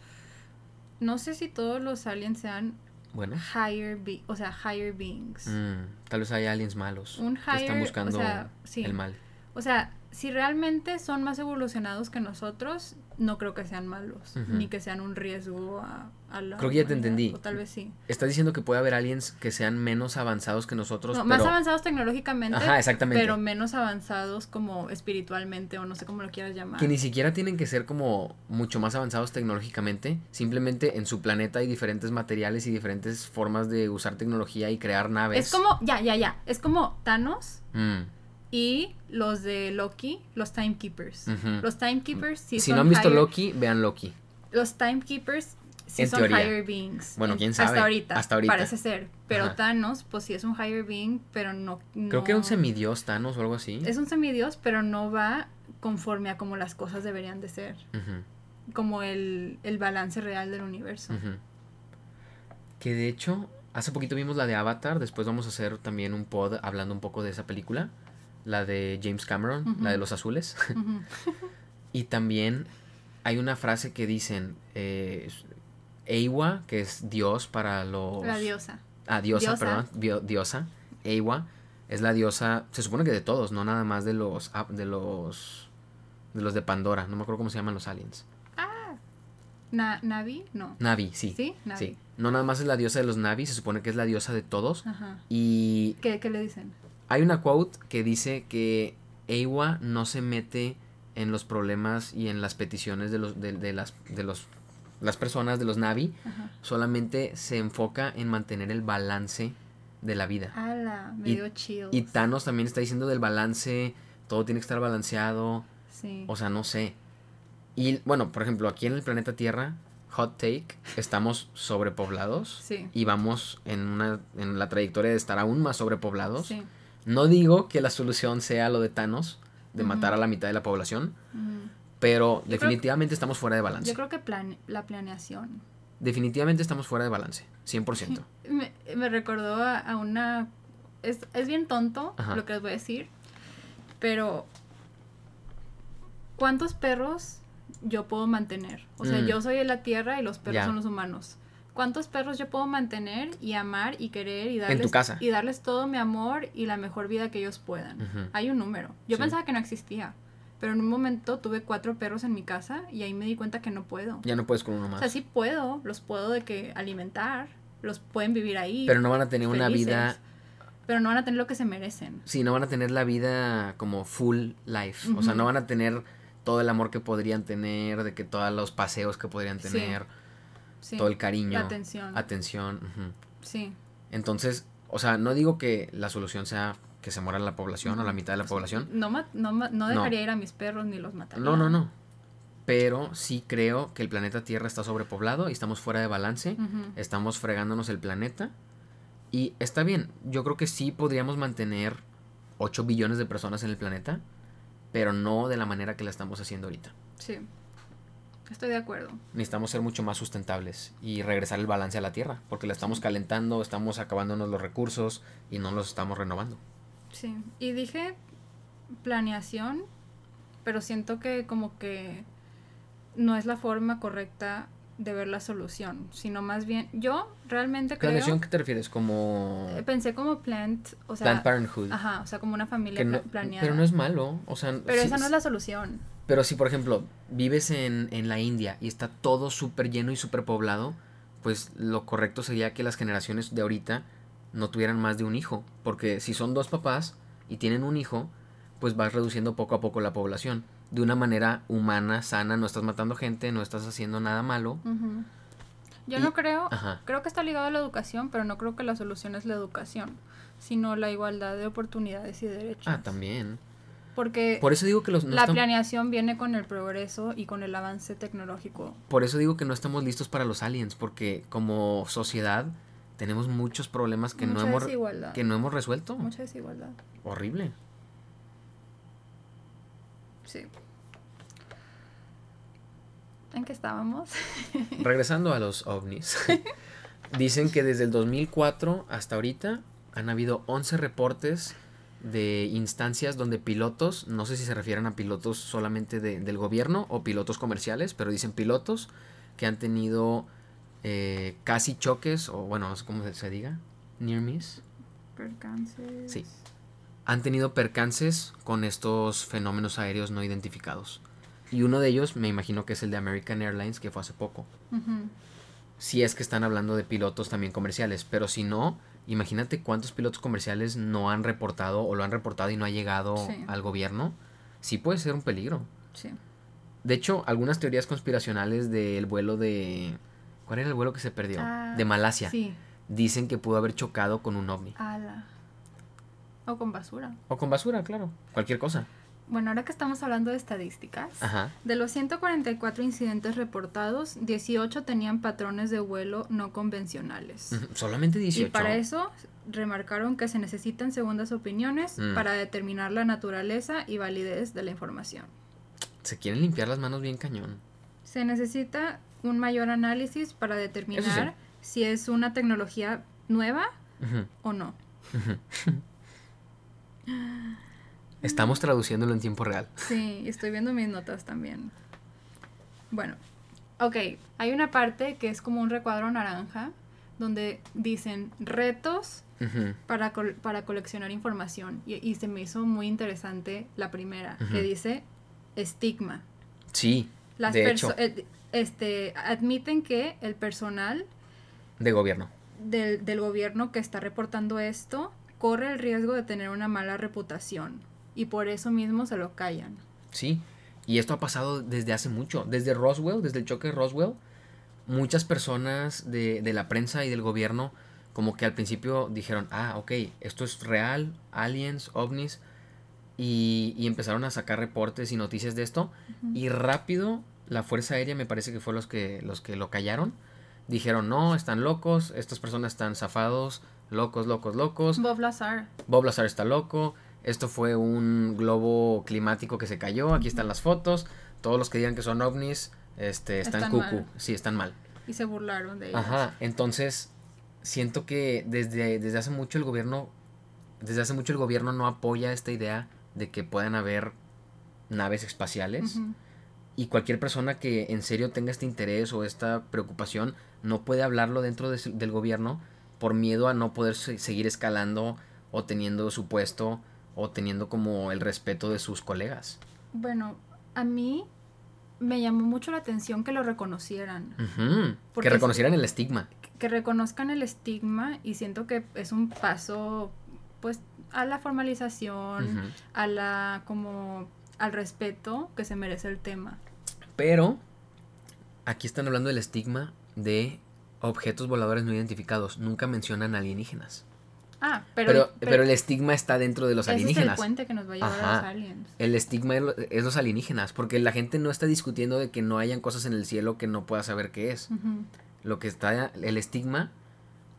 No sé si todos los aliens sean Bueno. Higher be o sea, higher beings. Mm, tal vez hay aliens malos. Un que están higher- buscando o sea, sí. el mal. O sea, si realmente son más evolucionados que nosotros, no creo que sean malos, ni que sean un riesgo a, a la Creo que ya te entendí. O tal vez sí. Estás diciendo que puede haber aliens que sean menos avanzados que nosotros, No, pero... Más avanzados tecnológicamente, Ajá, exactamente. pero menos avanzados como espiritualmente o no sé cómo lo quieras llamar. Que ni siquiera tienen que ser como mucho más avanzados tecnológicamente. Simplemente en su planeta hay diferentes materiales y diferentes formas de usar tecnología y crear naves. Es como, ya, ya, ya, es como Thanos Mm, y los de Loki, los Timekeepers. ujú. Los Timekeepers sí si son no han visto higher- Loki, vean Loki. Los Timekeepers sí En son teoría. higher beings. Bueno, En- quién sabe. Hasta ahorita. Hasta ahorita. Parece ser. Pero Ajá. Thanos, pues sí es un higher being, pero no. Creo que era un semidios Thanos o algo así. Es un semidios, pero no va conforme a como las cosas deberían de ser. Como el, el balance real del universo. Que de hecho, hace poquito vimos la de Avatar. Después vamos a hacer también un pod hablando un poco de esa película. La de James Cameron, la de los azules. [LAUGHS] Y también hay una frase que dicen, eh, Eiwa, que es Dios para los... La diosa. Ah, diosa, Diosa. perdón, bio- diosa. Eiwa es la diosa, se supone que de todos, no nada más de los, ah, de los, de los de Pandora, no me acuerdo cómo se llaman los aliens. Na- Navi, no. Navi, sí. ¿Sí? Navi. Sí. No nada más es la diosa de los Navi, se supone que es la diosa de todos. Ajá. Y ¿Qué, qué le dicen? Hay una quote que dice que Eiwa no se mete en los problemas y en las peticiones de los de, de las de los las personas de los Navi, Ajá. solamente se enfoca en mantener el balance de la vida. Ala, me Y- dio chills. Y Thanos también está diciendo del balance, todo tiene que estar balanceado, Sí. o sea, no sé. Y bueno, por ejemplo, aquí en el planeta Tierra, hot take, estamos sobrepoblados Sí. y vamos en una en la trayectoria de estar aún más sobrepoblados. Sí. No digo que la solución sea lo de Thanos, de matar a la mitad de la población, pero definitivamente estamos fuera de balance. Yo creo que la planeación. Definitivamente estamos fuera de balance, 100%. [LAUGHS] Me, me recordó a, a una... Es, es bien tonto Ajá. lo que les voy a decir, pero ¿cuántos perros yo puedo mantener? O sea, Mm. yo soy de la tierra y los perros son los humanos. ¿Cuántos perros yo puedo mantener y amar y querer y darles, tu casa. y darles todo mi amor y la mejor vida que ellos puedan? Hay un número. Yo Sí. pensaba que no existía, pero en un momento tuve cuatro perros en mi casa y ahí me di cuenta que no puedo. Ya no puedes con uno O más. sea, sí puedo, los puedo de que alimentar, los pueden vivir ahí. pero no van a tener una vida, Pero no van a tener lo que se merecen. sí, no van a tener la vida como full life. O sea, no van a tener todo el amor que podrían tener, de que todos los paseos que podrían tener, Sí. Todo el cariño, La atención. atención. sí. Entonces, o sea, no digo que la solución sea que se muera la población o la mitad de la Pues, población. No, no, no dejaría ir a mis perros ni los mataría. No, no, no. Pero sí creo que el planeta Tierra está sobrepoblado y estamos fuera de balance. Estamos fregándonos el planeta. Y está bien, yo creo que sí podríamos mantener 8 billones de personas en el planeta, pero no de la manera que la estamos haciendo ahorita. Sí. Estoy de acuerdo. Necesitamos ser mucho más sustentables y regresar el balance a la Tierra, porque la estamos calentando, estamos acabándonos los recursos y no los estamos renovando. Sí. Y dije planeación, pero siento que como que no es la forma correcta de ver la solución, sino más bien yo realmente creo ¿Planeación qué te refieres? Como eh, pensé como plant, o sea, Planned Parenthood. ajá, o sea, como una familia no- pla- planeada. pero no es malo, o sea, Pero sí- esa no es la solución. Pero si, por ejemplo, vives en, en la India y está todo súper lleno y súper poblado, pues lo correcto sería que las generaciones de ahorita no tuvieran más de un hijo. Porque si son dos papás y tienen un hijo, pues vas reduciendo poco a poco la población. De una manera humana, sana, no estás matando gente, no estás haciendo nada malo. Yo Y- no creo, Ajá. creo que está ligado a la educación, pero no creo que la solución es la educación, sino la igualdad de oportunidades y derechos. Ah, también. Porque Por eso digo que los no la planeación viene con el progreso y con el avance tecnológico. por eso digo que no estamos listos para los aliens, porque como sociedad tenemos muchos problemas que no hemos desigualdad. que no hemos resuelto. Mucha desigualdad. Horrible. Sí. ¿En qué estábamos? [LAUGHS] Regresando a los ovnis. [LAUGHS] Dicen que desde el 2004 hasta ahorita han habido 11 reportes de instancias donde pilotos, no sé si se refieren a pilotos solamente de- del gobierno o pilotos comerciales, pero dicen pilotos que han tenido eh, casi choques, o bueno, no sé cómo se diga, near miss. Percances. Sí. Han tenido percances con estos fenómenos aéreos no identificados. Y uno de ellos, me imagino que es el de American Airlines, que fue hace poco. Si es que están hablando de pilotos también comerciales, pero si no, imagínate cuántos pilotos comerciales no han reportado o lo han reportado y no ha llegado al gobierno. Sí puede ser un peligro. Sí. De hecho, algunas teorías conspiracionales del vuelo de... ¿Cuál era el vuelo que se perdió? Ah, de Malasia. Sí. Dicen que pudo haber chocado con un ovni. Ala. O con basura. O con basura, claro. Cualquier cosa. Bueno, ahora que estamos hablando de estadísticas, de los 144 incidentes reportados, 18 tenían patrones de vuelo no convencionales. Solamente 18. Y para eso remarcaron que se necesitan segundas opiniones mm. para determinar la naturaleza y validez de la información. Se quieren limpiar las manos bien cañón. Se necesita un mayor análisis para determinar si es una tecnología nueva o no. [LAUGHS] Estamos traduciéndolo en tiempo real. Sí, estoy viendo mis notas también. Bueno, ok, hay una parte que es como un recuadro naranja donde dicen retos para, para coleccionar información y, se me hizo muy interesante la primera, que dice estigma. Sí, Las de hecho. Este, admiten que el personal de gobierno del, del gobierno que está reportando esto corre el riesgo de tener una mala reputación y por eso mismo se lo callan. Sí, y esto ha pasado desde hace mucho, desde Roswell, desde el choque de Roswell, muchas personas de, de la prensa y del gobierno como que al principio dijeron, ah, ok, esto es real, aliens, ovnis, y, y empezaron a sacar reportes y noticias de esto, y rápido la Fuerza Aérea me parece que fue los que, los que lo callaron, dijeron, no, están locos, estas personas están zafados, locos, locos, locos. Bob Lazar. Bob Lazar está loco, esto fue un globo climático que se cayó, aquí están las fotos, todos los que digan que son ovnis, este, están, están cucu, sí, están mal. Y se burlaron de ellos. Ajá, entonces siento que desde, desde hace mucho el gobierno, desde hace mucho el gobierno no apoya esta idea de que puedan haber naves espaciales. Y cualquier persona que en serio tenga este interés o esta preocupación no puede hablarlo dentro del gobierno por miedo a no poder seguir escalando o teniendo su puesto o teniendo como el respeto de sus colegas. Bueno, a mí me llamó mucho la atención que lo reconocieran. Que reconocieran el estigma. Que reconozcan el estigma y siento que es un paso pues a la formalización, a la como al respeto que se merece el tema. Pero aquí están hablando del estigma de objetos voladores no identificados, nunca mencionan alienígenas. Ah, pero, pero, el estigma está dentro de los alienígenas. Es el puente que nos va a llevar a los aliens. El estigma es los alienígenas, porque la gente no está discutiendo de que no hayan cosas en el cielo que no pueda saber qué es. Lo que está, el estigma,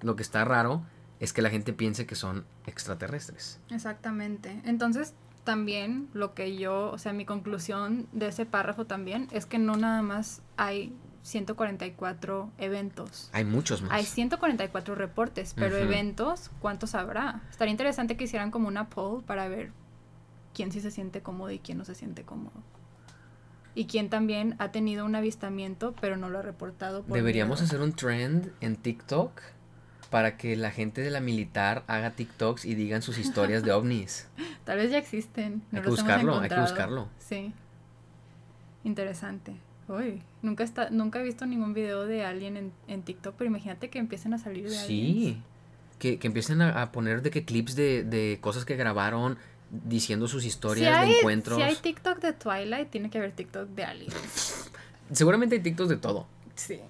lo que está raro, es que la gente piense que son extraterrestres. Exactamente. Entonces, también lo que yo, o sea, mi conclusión de ese párrafo también es que no nada más hay 144 eventos. Hay muchos más. Hay 144 reportes, pero eventos, ¿cuántos habrá? Estaría interesante que hicieran como una poll para ver quién sí se siente cómodo y quién no se siente cómodo. Y quién también ha tenido un avistamiento, pero no lo ha reportado. Deberíamos hacer un trend en TikTok para que la gente de la militar haga TikToks y digan sus historias de [LAUGHS] ovnis. Tal vez ya existen. hay que buscarlo, hay que buscarlo. Sí. Interesante. Uy, nunca, está, nunca he visto ningún video de alguien en, TikTok, pero imagínate que empiecen a salir de Sí, que, que empiecen a, poner de que clips de, de cosas que grabaron diciendo sus historias de encuentros. Si hay TikTok de Twilight, tiene que haber TikTok de alguien. [LAUGHS] Seguramente hay TikToks de todo. Sí.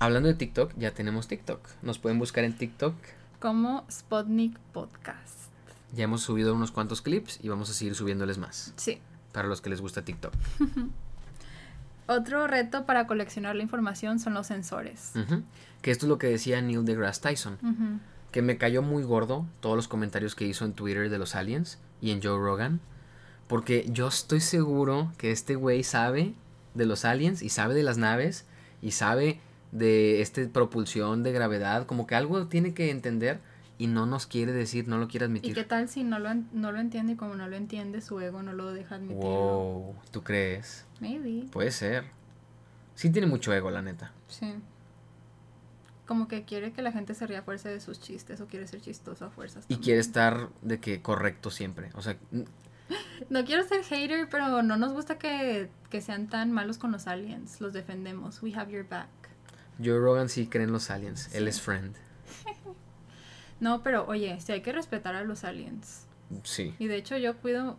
Hablando de TikTok, ya tenemos TikTok. Nos pueden buscar en TikTok. Como Spotnik Podcast. Ya hemos subido unos cuantos clips y vamos a seguir subiéndoles más. Sí. Para los que les gusta TikTok. [LAUGHS] Otro reto para coleccionar la información son los sensores. Que esto es lo que decía Neil deGrasse Tyson. Que me cayó muy gordo todos los comentarios que hizo en Twitter de los aliens y en Joe Rogan. Porque yo estoy seguro que este güey sabe de los aliens y sabe de las naves y sabe de esta propulsión de gravedad. Como que algo tiene que entender y no nos quiere decir, no lo quiere admitir. ¿Y qué tal si no lo, no lo entiende y como no lo entiende, su ego no lo deja admitir? Wow, ¿tú crees? Maybe. Puede ser. Sí tiene mucho ego, la neta. Sí. Como que quiere que la gente se ría a fuerza de sus chistes o quiere ser chistoso a fuerzas. Y quiere estar de que correcto siempre. O sea, [LAUGHS] no quiero ser hater, pero no nos gusta que, que, sean tan malos con los aliens. Los defendemos. We have your back. Joe Rogan sí cree en los aliens. Él es friend. No, pero oye, sí hay que respetar a los aliens. Sí. Y de hecho yo cuido,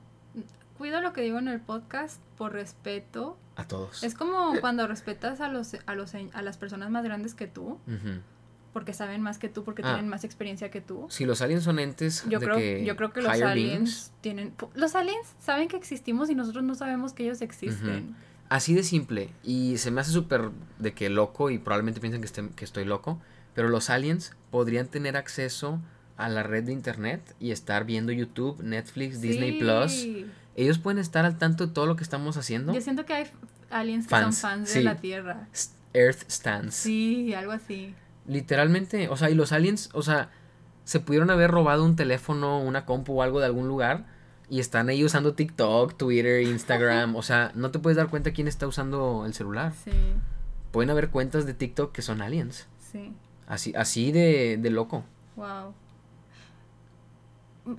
cuido lo que digo en el podcast por respeto. A todos. Es como cuando respetas a los, a los a las personas más grandes que tú. Porque saben más que tú, porque ah. tienen más experiencia que tú. Si los aliens son entes yo creo, que yo creo que los aliens tienen... Los aliens saben que existimos y nosotros no sabemos que ellos existen. Así de simple. Y se me hace súper de que loco y probablemente piensen que, que estoy loco. Pero los aliens podrían tener acceso a la red de internet y estar viendo YouTube, Netflix, Disney Plus. Ellos pueden estar al tanto de todo lo que estamos haciendo. Yo siento que hay aliens que son fans de la Tierra. Earth stands. Sí, algo así. Literalmente, o sea, y los aliens, o sea, se pudieron haber robado un teléfono, una compu o algo de algún lugar y están ahí usando TikTok, Twitter, Instagram, o sea, no te puedes dar cuenta quién está usando el celular. Sí. Pueden haber cuentas de TikTok que son aliens. Sí. Así, así de, de loco. Wow.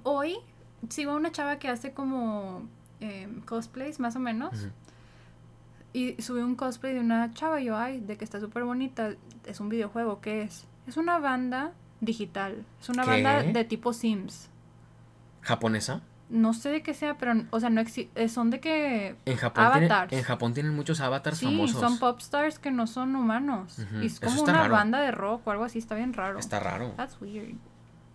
Hoy sigo a una chava que hace como em, cosplays, más o menos. Y subí un cosplay de una chava y yo, ay, de que está súper bonita. Es un videojuego, ¿qué es? Es una banda digital. Es una banda de tipo Sims. ¿Japonesa? No sé de qué sea, pero, o sea, no eh, son de que... En Japón, avatars. en Japón tienen muchos avatars sí, famosos. son popstars que no son humanos. Y es como una banda de rock o algo así, está bien raro. Está raro. That's weird.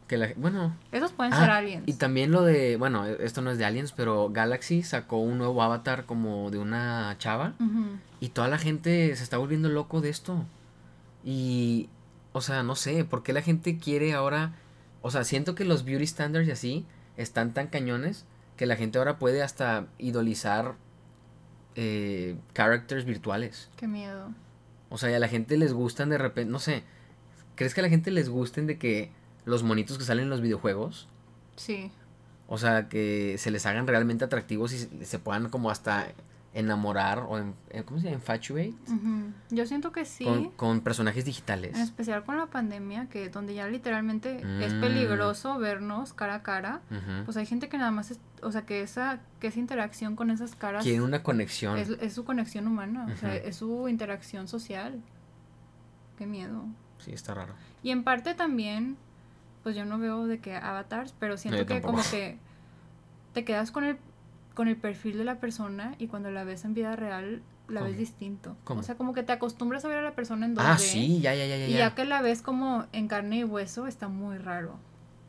Que la, bueno. Esos pueden ser ah, aliens. Y también lo de, bueno, esto no es de aliens, pero Galaxy sacó un nuevo avatar como de una chava. Y toda la gente se está volviendo loco de esto. Y, o sea, no sé, ¿por qué la gente quiere ahora? O sea, siento que los beauty standards y así están tan cañones que la gente ahora puede hasta idolizar eh, characters virtuales. Qué miedo. O sea, y a la gente les gustan de repente, no sé, ¿crees que a la gente les gusten de que los monitos que salen en los videojuegos. Sí. O sea, que se les hagan realmente atractivos y se puedan como hasta enamorar o, en, ¿cómo se llama? Infatuate. Yo siento que sí. Con, personajes digitales. En especial con la pandemia, que donde ya literalmente es mm. peligroso vernos cara a cara. Pues hay gente que nada más, es, o sea, que esa, que esa interacción con esas caras. Tiene una conexión. Es, es su conexión humana, o sea, es su interacción social. Qué miedo. Sí, está raro. Y en parte también pues yo no veo de que avatars, pero siento que como que te quedas con el, con el perfil de la persona y cuando la ves en vida real la ves distinto. O sea, como que te acostumbras a ver a la persona en 2 Ah, sí, ya, ya, ya, ya. Y ya que la ves como en carne y hueso, está muy raro.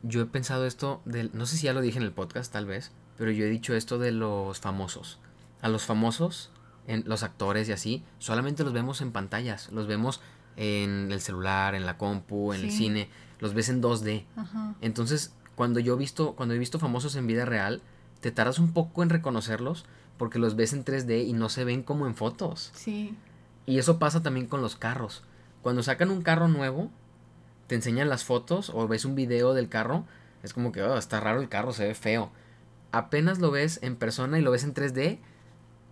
Yo he pensado esto, de, no sé si ya lo dije en el podcast tal vez, pero yo he dicho esto de los famosos. A los famosos, en los actores y así, solamente los vemos en pantallas, los vemos en el celular, en la compu, en el cine los ves en 2D. Entonces, cuando yo he visto, cuando he visto famosos en vida real, te tardas un poco en reconocerlos porque los ves en 3D y no se ven como en fotos. Sí. Y eso pasa también con los carros. Cuando sacan un carro nuevo, te enseñan las fotos o ves un video del carro, es como que, oh, está raro el carro, se ve feo. Apenas lo ves en persona y lo ves en 3D,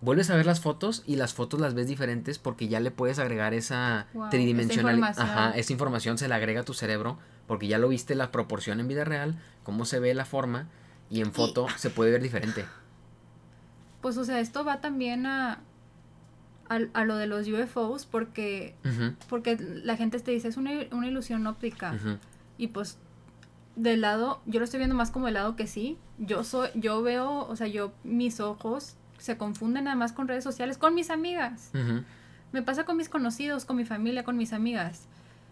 vuelves a ver las fotos y las fotos las ves diferentes porque ya le puedes agregar esa tridimensionalidad. Ajá, esa información se la agrega a tu cerebro porque ya lo viste la proporción en vida real, cómo se ve la forma y en foto [LAUGHS] se puede ver diferente. Pues o sea, esto va también a, a, lo de los UFOs porque, porque la gente te dice es una, una ilusión óptica y pues del lado, yo lo estoy viendo más como del lado que sí, yo soy, yo veo, o sea, yo mis ojos se confunden nada más con redes sociales, con mis amigas. Me pasa con mis conocidos, con mi familia, con mis amigas.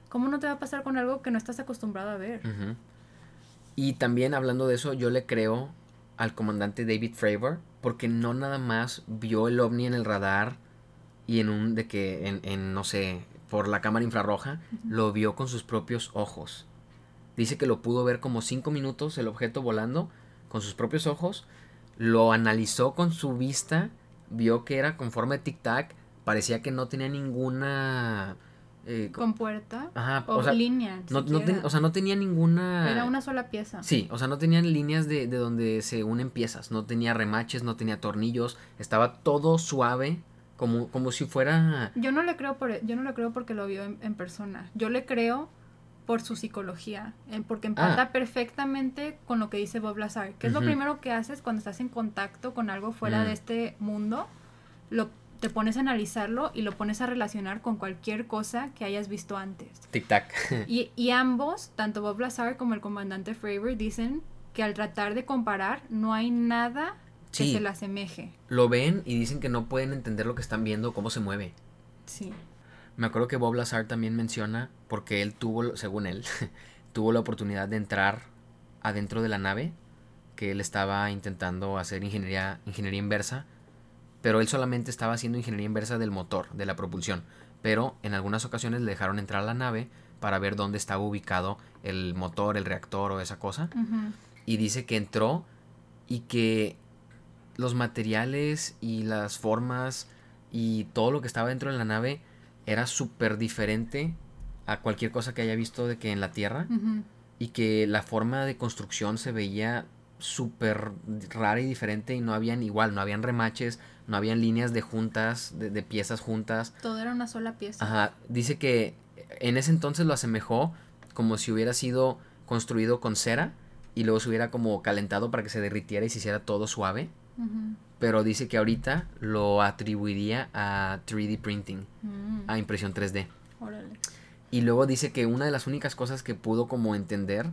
¿Cómo no te va a pasar con algo que no estás acostumbrado a ver? Y también hablando de eso, yo le creo al comandante David Fravor, porque no nada más vio el ovni en el radar y en un, de que, en, en no sé, por la cámara infrarroja, lo vio con sus propios ojos. Dice que lo pudo ver como cinco minutos el objeto volando con sus propios ojos lo analizó con su vista, vio que era con forma de tic-tac, parecía que no tenía ninguna... Eh, con puerta ajá, o, línea. No, o sea, no tenía ninguna... Era una sola pieza. Sí, o sea, no tenían líneas de, de donde se unen piezas, no tenía remaches, no tenía tornillos, estaba todo suave, Como, como si fuera... Yo no le creo, por, yo no le creo porque lo vio en, persona. Yo le creo por su psicología, porque empata ah. perfectamente con lo que dice Bob Lazar, que es lo primero que haces cuando estás en contacto con algo fuera de mm. este mundo, lo te pones a analizarlo y lo pones a relacionar con cualquier cosa que hayas visto antes. Tic-tac. y, [LAUGHS] y, ambos, tanto Bob Lazar como el comandante Fravor, dicen que al tratar de comparar no hay nada que se le asemeje. Lo ven y dicen que no pueden entender lo que están viendo, cómo se mueve. Sí. Me acuerdo que Bob Lazar también menciona, porque él tuvo, según él, [LAUGHS] tuvo la oportunidad de entrar adentro de la nave, que él estaba intentando hacer ingeniería, ingeniería inversa, pero él solamente estaba haciendo ingeniería inversa del motor, de la propulsión. Pero en algunas ocasiones le dejaron entrar a la nave para ver dónde estaba ubicado el motor, el reactor o esa cosa. Y dice que entró y que los materiales y las formas y todo lo que estaba dentro de la nave era súper diferente a cualquier cosa que haya visto de que en la Tierra y que la forma de construcción se veía súper rara y diferente y no habían igual, no habían remaches, no habían líneas de juntas, de, piezas juntas. Todo era una sola pieza. Ajá, dice que en ese entonces lo asemejó como si hubiera sido construido con cera y luego se hubiera como calentado para que se derritiera y se hiciera todo suave pero dice que ahorita lo atribuiría a 3D printing, mm. a impresión 3D. Y luego dice que una de las únicas cosas que pudo como entender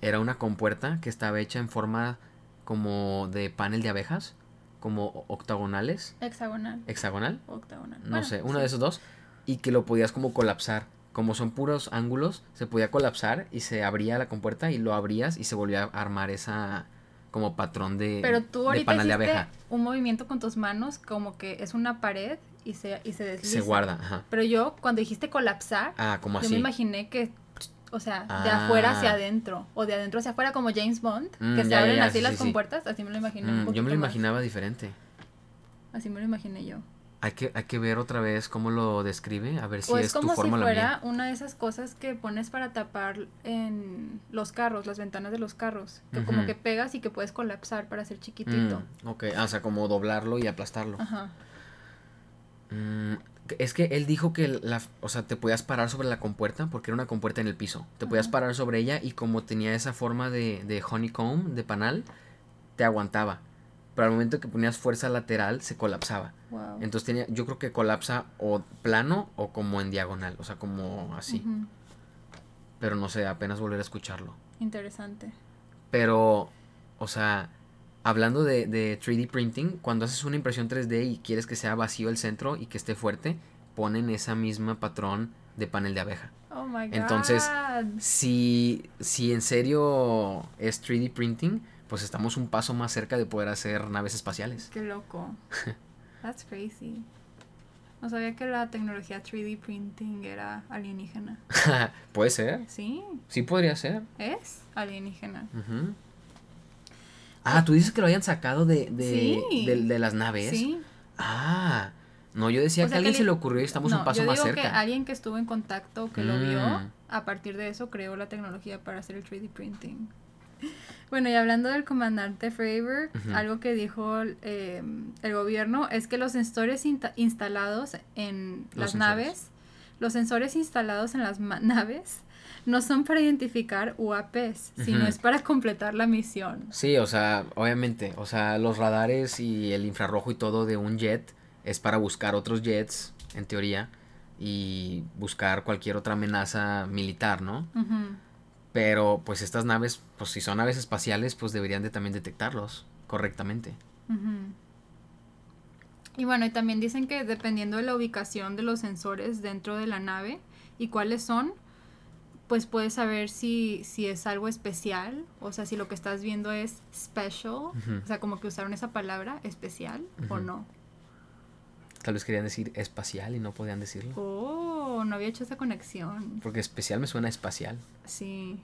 era una compuerta que estaba hecha en forma como de panel de abejas, como octagonales. Hexagonal. ¿Hexagonal? Octagonal. No sé, uno de esos dos. Y que lo podías como colapsar. Como son puros ángulos, se podía colapsar y se abría la compuerta y lo abrías y se volvía a armar esa, como patrón de, Pero tú ahorita de abeja. un movimiento con tus manos como que es una pared y se, y se desliza. Se guarda, ajá. Pero yo cuando dijiste colapsar, ah, como yo me imaginé que, o sea, de afuera hacia ah. adentro o de adentro hacia afuera como James Bond, mm, que se abren así las compuertas, así me lo imaginé. Mm, yo me lo imaginaba diferente. Así me lo imaginé yo. Hay que, hay que ver otra vez cómo lo describe, a ver si es, como si fuera una de esas cosas que pones para tapar en los carros, las ventanas de los carros, que como que pegas y que puedes colapsar para hacer chiquitito. Mm, ok, ah, o sea, como doblarlo y aplastarlo. Ajá. Mm, es que él dijo que la, o sea, te podías parar sobre la compuerta porque era una compuerta en el piso. Te podías parar sobre ella y como tenía esa forma de, de honeycomb, de panal, te aguantaba pero al momento que ponías fuerza lateral se colapsaba. Entonces tenía, yo creo que colapsa o plano o como en diagonal, o sea, como así. Pero no sé, apenas volver a escucharlo. Interesante. Pero, o sea, hablando de, de 3D printing, cuando haces una impresión 3D y quieres que sea vacío el centro y que esté fuerte, ponen esa misma patrón de panel de abeja. Oh my God. Entonces, si, si en serio es 3D printing, pues estamos un paso más cerca de poder hacer naves espaciales. Qué loco. [LAUGHS] That's crazy. No sabía que la tecnología 3D printing era alienígena. [LAUGHS] Puede ser. Sí. Sí podría ser. Es alienígena. Ah, tú dices que lo hayan sacado de, de, las naves. Sí. Ah. No, yo decía que a alguien se le ocurrió y estamos un paso más cerca. Que alguien que estuvo en contacto, que lo vio, mm. a partir de eso creó la tecnología para hacer el 3D printing. [LAUGHS] Bueno, y hablando del comandante Fravor, algo que dijo eh, el gobierno es que los sensores instalados en las naves, los sensores instalados en las [LAUGHS] naves no son para identificar UAPs, sino es para completar la misión. Sí, o sea, obviamente, o sea, los radares y el infrarrojo y todo de un jet es para buscar otros jets, en teoría, y buscar cualquier otra amenaza militar, ¿no? Pero pues estas naves, pues si son naves espaciales, pues deberían de también detectarlos correctamente. Y bueno, y también dicen que dependiendo de la ubicación de los sensores dentro de la nave y cuáles son, pues puedes saber si, si es algo especial, o sea, si lo que estás viendo es special, o sea, como que usaron esa palabra, especial, o no. Tal vez querían decir espacial y no podían decirlo. Oh, no había hecho esa conexión. Porque especial me suena espacial. Sí.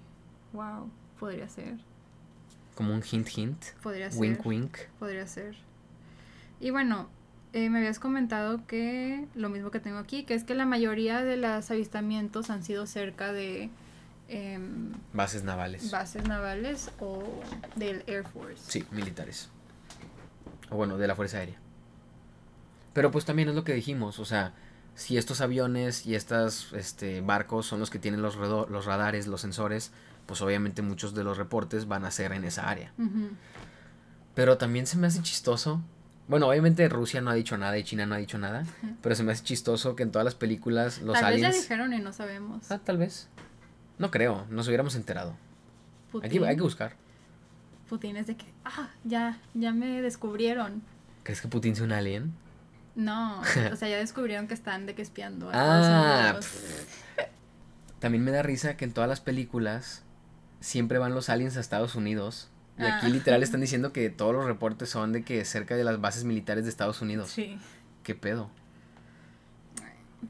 Wow, podría ser. Como un hint hint. Podría ser. Wink wink. Podría ser. Y bueno, eh, me habías comentado que lo mismo que tengo aquí, que es que la mayoría de los avistamientos han sido cerca de em, bases navales. Bases navales o del Air Force. Sí, militares. O bueno, de la Fuerza Aérea. Pero pues también es lo que dijimos, o sea, si estos aviones y estos este, barcos son los que tienen los, los radares, los sensores, pues obviamente muchos de los reportes van a ser en esa área. Pero también se me hace chistoso. Bueno, obviamente Rusia no ha dicho nada y China no ha dicho nada, pero se me hace chistoso que en todas las películas los tal aliens... Vez ya dijeron y no sabemos. Ah, tal vez. No creo, nos hubiéramos enterado. Hay que, hay que buscar. Putin es de que, ah, ya, ya me descubrieron. ¿Crees que Putin sea un alien? No, [LAUGHS] o sea, ya descubrieron que están de que espiando a ah, También me da risa que en todas las películas siempre van los aliens a Estados Unidos. Y aquí ah. literal están diciendo que todos los reportes son de que cerca de las bases militares de Estados Unidos. Sí. ¿Qué pedo?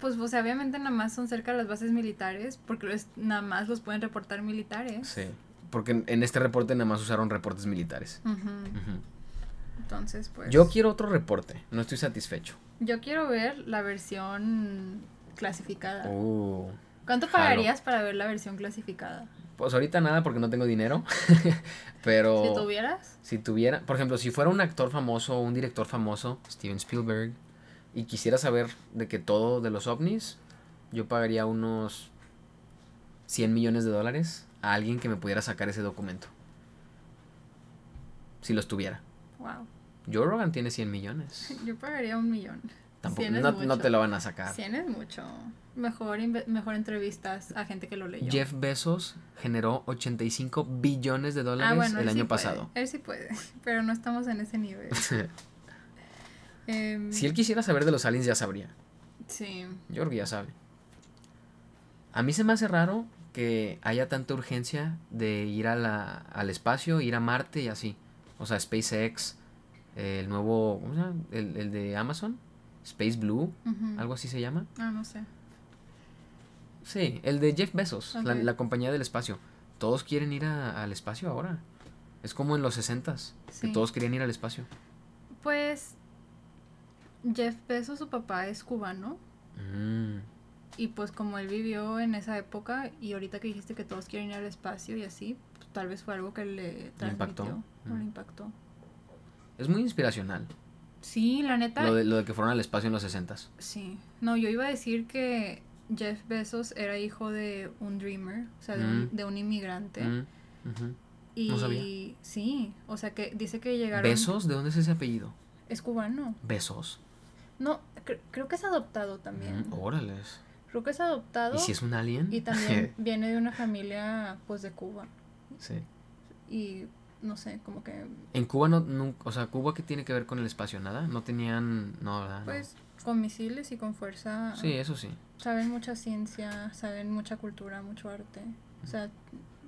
Pues, pues obviamente nada más son cerca de las bases militares porque nada más los pueden reportar militares. Sí, porque en, este reporte nada más usaron reportes militares. Entonces, pues... Yo quiero otro reporte, no estoy satisfecho. Yo quiero ver la versión clasificada. Uh, ¿Cuánto pagarías para ver la versión clasificada? Pues ahorita nada porque no tengo dinero, [LAUGHS] pero... Si tuvieras. Si tuviera, por ejemplo, si fuera un actor famoso o un director famoso, Steven Spielberg, y quisiera saber de que todo de los ovnis, yo pagaría unos 100 millones de dólares a alguien que me pudiera sacar ese documento. Si los tuviera. Wow. Joe Rogan tiene 100 millones. [LAUGHS] Yo pagaría un millón. Tampoco, no, te lo van a sacar. 100 es mucho. Mejor, mejor entrevistas a gente que lo leyó. Jeff Bezos generó 85 billones de dólares ah, el año pasado. Él sí puede, [LAUGHS] pero no estamos en ese nivel. [LAUGHS] Em, si él quisiera saber de los aliens, ya sabría. Sí. Yo creo que ya sabe. A mí se me hace raro que haya tanta urgencia de ir a la, al espacio, ir a Marte y así. O sea, SpaceX, el nuevo, ¿cómo se llama? El, el de Amazon, Space Blue, algo así se llama. Ah, no sé. Sí, el de Jeff Bezos, la, compañía del espacio. Todos quieren ir a, al espacio ahora. Es como en los 60 que todos querían ir al espacio. Pues Jeff Bezos, su papá es cubano. Mm. Y pues como él vivió en esa época y ahorita que dijiste que todos quieren ir al espacio y así, pues, tal vez fue algo que le transmitió le mm. impactó. Es muy inspiracional. Sí, la neta. Lo de, lo de que fueron al espacio en los 60 Sí. No, yo iba a decir que Jeff Bezos era hijo de un dreamer, o sea, de, un, mm. de un, inmigrante. Y no sabía. sí, o sea que dice que llegaron. ¿Besos? ¿De dónde es ese apellido? Es cubano. ¿Besos? No, creo que es adoptado también. órales. Creo que es adoptado. ¿Y si es un alien? Y también [LAUGHS] viene de una familia, pues, de Cuba. Sí. Y, no sé, como que... En Cuba no, nunca, o sea, ¿Cuba qué tiene que ver con el espacio? ¿Nada? No tenían, no, ¿verdad? Pues, con misiles y con fuerza. Sí, eso sí. Saben mucha ciencia, saben mucha cultura, mucho arte. O sea,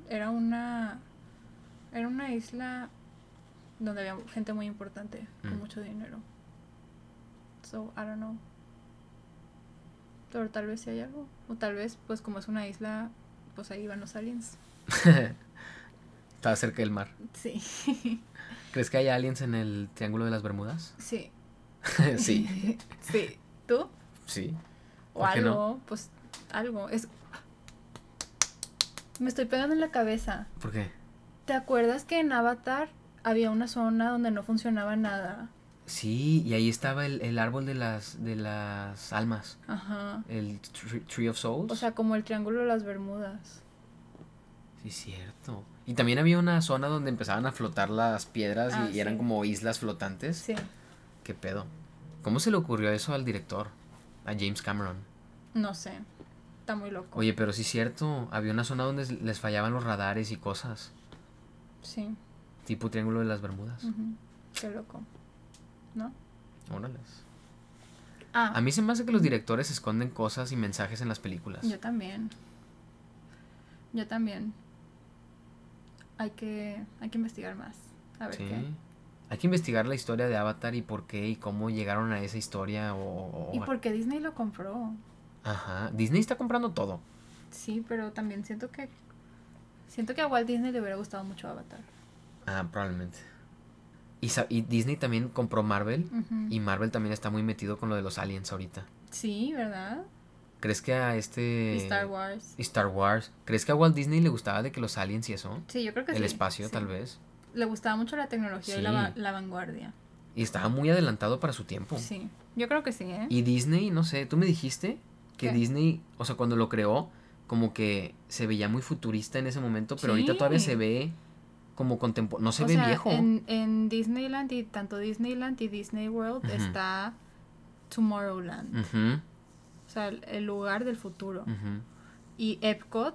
era una... Era una isla donde había gente muy importante, con mm. mucho dinero. So, I don't know. Pero tal vez sí hay algo. O tal vez, pues como es una isla, pues ahí van los aliens. [LAUGHS] Está cerca del mar. Sí. [LAUGHS] ¿Crees que hay aliens en el Triángulo de las Bermudas? Sí. [LAUGHS] sí. sí. ¿Tú? Sí. O algo, pues algo. Es... Me estoy pegando en la cabeza. ¿Por qué? ¿Te acuerdas que en Avatar había una zona donde no funcionaba nada? Sí, y ahí estaba el, el, árbol de las, de las almas. Ajá. El Tree of Souls. O sea, como el Triángulo de las Bermudas. Sí, cierto. Y también había una zona donde empezaban a flotar las piedras y, ah, eran como islas flotantes. Sí. ¿Qué pedo? ¿Cómo se le ocurrió eso al director? A James Cameron. No sé. Está muy loco. Oye, pero sí es cierto. Había una zona donde les fallaban los radares y cosas. Sí. Tipo Triángulo de las Bermudas. Qué loco. ¿no? Órales. Ah. A mí se me hace que los directores esconden cosas y mensajes en las películas. Yo también. Yo también. Hay que, hay que investigar más. A ver qué. Hay que investigar la historia de Avatar y por qué y cómo llegaron a esa historia o... y por qué Disney lo compró. Ajá. Disney está comprando todo. Sí, pero también siento que... Siento que a Walt Disney le hubiera gustado mucho Avatar. Ah, probablemente. Y, Disney también compró Marvel. Y Marvel también está muy metido con lo de los aliens ahorita. Sí, ¿verdad? ¿Crees que a este... Y Star Wars. Y Star Wars. ¿Crees que a Walt Disney le gustaba de que los aliens y eso? Sí, yo creo que sí. El espacio, tal vez. Le gustaba mucho la tecnología y la, la, vanguardia. Y estaba muy adelantado para su tiempo. Sí, yo creo que sí, ¿eh? Y Disney, no sé, tú me dijiste que ¿Qué? Disney, o sea, cuando lo creó, como que se veía muy futurista en ese momento, pero ahorita todavía se ve como contemporáneo. No se o ve sea, viejo. En, en Disneyland y tanto Disneyland y Disney World está Tomorrowland. Ujú, O sea, el, el lugar del futuro. ujú. Y Epcot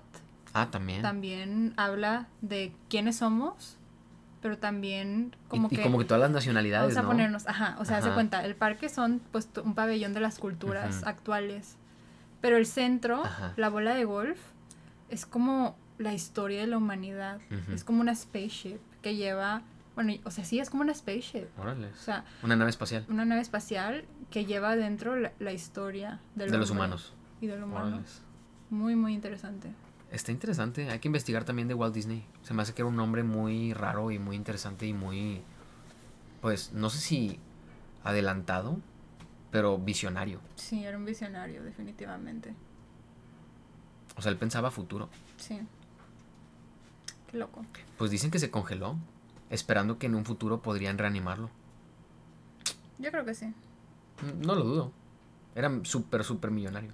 Ah, también. también habla de quiénes somos, pero también como y, y que... como que todas las nacionalidades, Vamos a ¿no? ponernos, ajá, o sea, de Ajá. cuenta, el parque son pues un pabellón de las culturas actuales, pero el centro, Ajá. la bola de golf, es como la historia de la humanidad, es como una spaceship que lleva, bueno, y- o sea, sí, es como una spaceship, Órale. o sea, Una nave espacial una nave espacial que lleva dentro la, la historia del de los humanos. y del humano. Órale. Muy, muy interesante. Está interesante. Hay que investigar también de Walt Disney. Se me hace que era un nombre muy raro y muy interesante y muy, pues, no sé si adelantado, pero visionario. Sí, era un visionario, definitivamente. O sea, él pensaba futuro. Sí. Qué loco. Pues dicen que se congeló, esperando que en un futuro podrían reanimarlo. Yo creo que sí. Mm, No lo dudo. Era súper, súper millonario.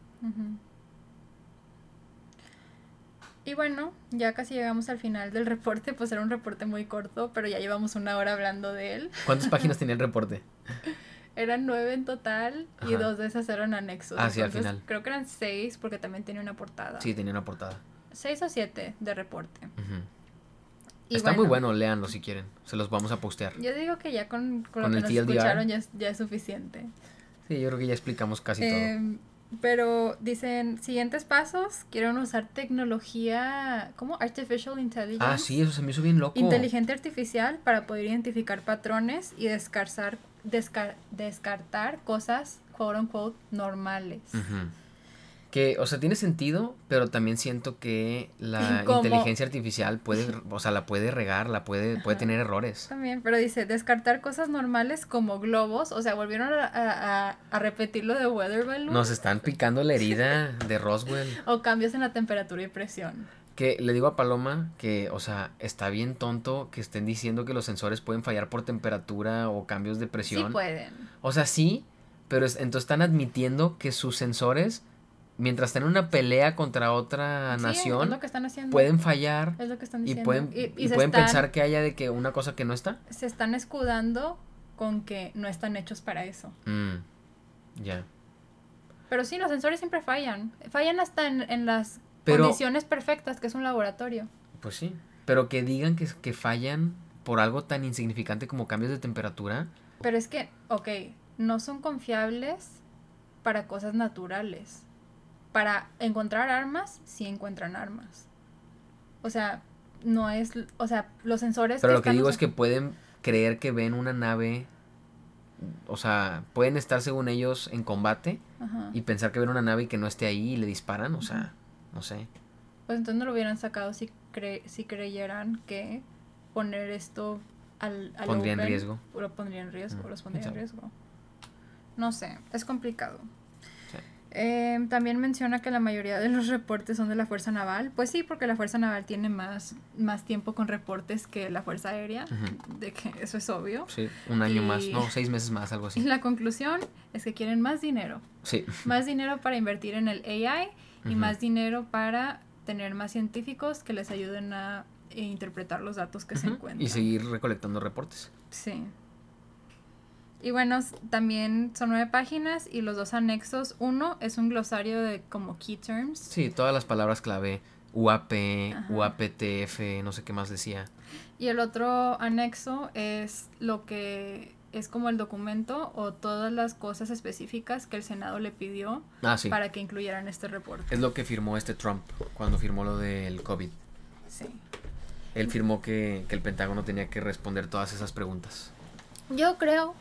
Y bueno, ya casi llegamos al final del reporte, pues era un reporte muy corto, pero ya llevamos una hora hablando de él. ¿Cuántas páginas [LAUGHS] tenía el reporte? Eran nueve en total y dos de esas eran anexos. Ah, sí, al final. Creo que eran seis porque también tenía una portada. Sí, tenía una portada. Seis o siete de reporte. Y Está muy bueno, léanlo si quieren. Se los vamos a postear. Yo digo que ya con, con, Con lo el que nos escucharon ya es, ya es suficiente. Sí, yo creo que ya explicamos casi todo. Pero dicen, siguientes pasos, quieren usar tecnología, ¿cómo? Artificial Intelligence. Ah, sí, eso se me hizo bien loco. Inteligente artificial para poder identificar patrones y descartar, descar- descartar cosas, quote unquote, normales. Ujú. Que, o sea, tiene sentido, pero también siento que la inteligencia artificial puede, [LAUGHS] o sea, la puede regar, la puede, puede tener errores. También, pero dice, descartar cosas normales como globos, o sea, volvieron a, a- a- repetir lo de weather balloon. Nos están picando la herida [LAUGHS] de Roswell. O cambios en la temperatura y presión. Que le digo a Paloma que, o sea, está bien tonto que estén diciendo que los sensores pueden fallar por temperatura o cambios de Sí presión. pueden. O sea, sí, pero es- entonces están admitiendo que sus sensores, mientras están en una pelea contra otra Sí, nación, pueden fallar Es lo que están y pueden, y, pueden están- pensar que haya de que una cosa que no está. Se están escudando con que no están hechos para eso. Mm, ya. Pero sí, los sensores siempre fallan. Fallan hasta en, en las Pero- condiciones perfectas, que es un laboratorio. Pues sí. Pero que digan que, que fallan por algo tan insignificante como cambios de temperatura. Pero es que, ok, no son confiables para cosas naturales. Para encontrar armas, sí encuentran armas. O sea, no es, o sea, los sensores... Pero lo que digo es que pueden creer que ven una nave. O sea, pueden estar según ellos en combate Ajá. y pensar que ven una nave y que no esté ahí y le disparan. O sea, no sé. Pues entonces no lo hubieran sacado si, cre si creyeran que poner esto al, al Pondría en riesgo. Lo pondría en riesgo, Mm, los pondría en riesgo. No sé, es complicado. Eh, también menciona que la mayoría de los reportes son de la Fuerza Naval. Pues sí, porque la Fuerza Naval tiene más, más tiempo con reportes que la Fuerza Aérea, de que eso es obvio. Sí, un año más. No, seis meses más, algo Y así. [LAUGHS] la conclusión es que quieren más dinero. Sí. Más dinero para invertir en el AI y más dinero para tener más científicos que les ayuden a interpretar los datos que se encuentran. Y seguir recolectando reportes. Sí. Y bueno, también son nueve páginas y los dos anexos. Uno es un glosario de como key terms. Sí, todas las palabras clave. UAP, Ajá. UAPTF, no sé qué más decía. Y el otro anexo es lo que es como el documento o todas las cosas específicas que el Senado le pidió Ah, sí. para que incluyeran este reporte. Es lo que firmó este Trump cuando firmó lo del COVID. Sí. Él firmó que, que el Pentágono tenía que responder todas esas preguntas. Yo creo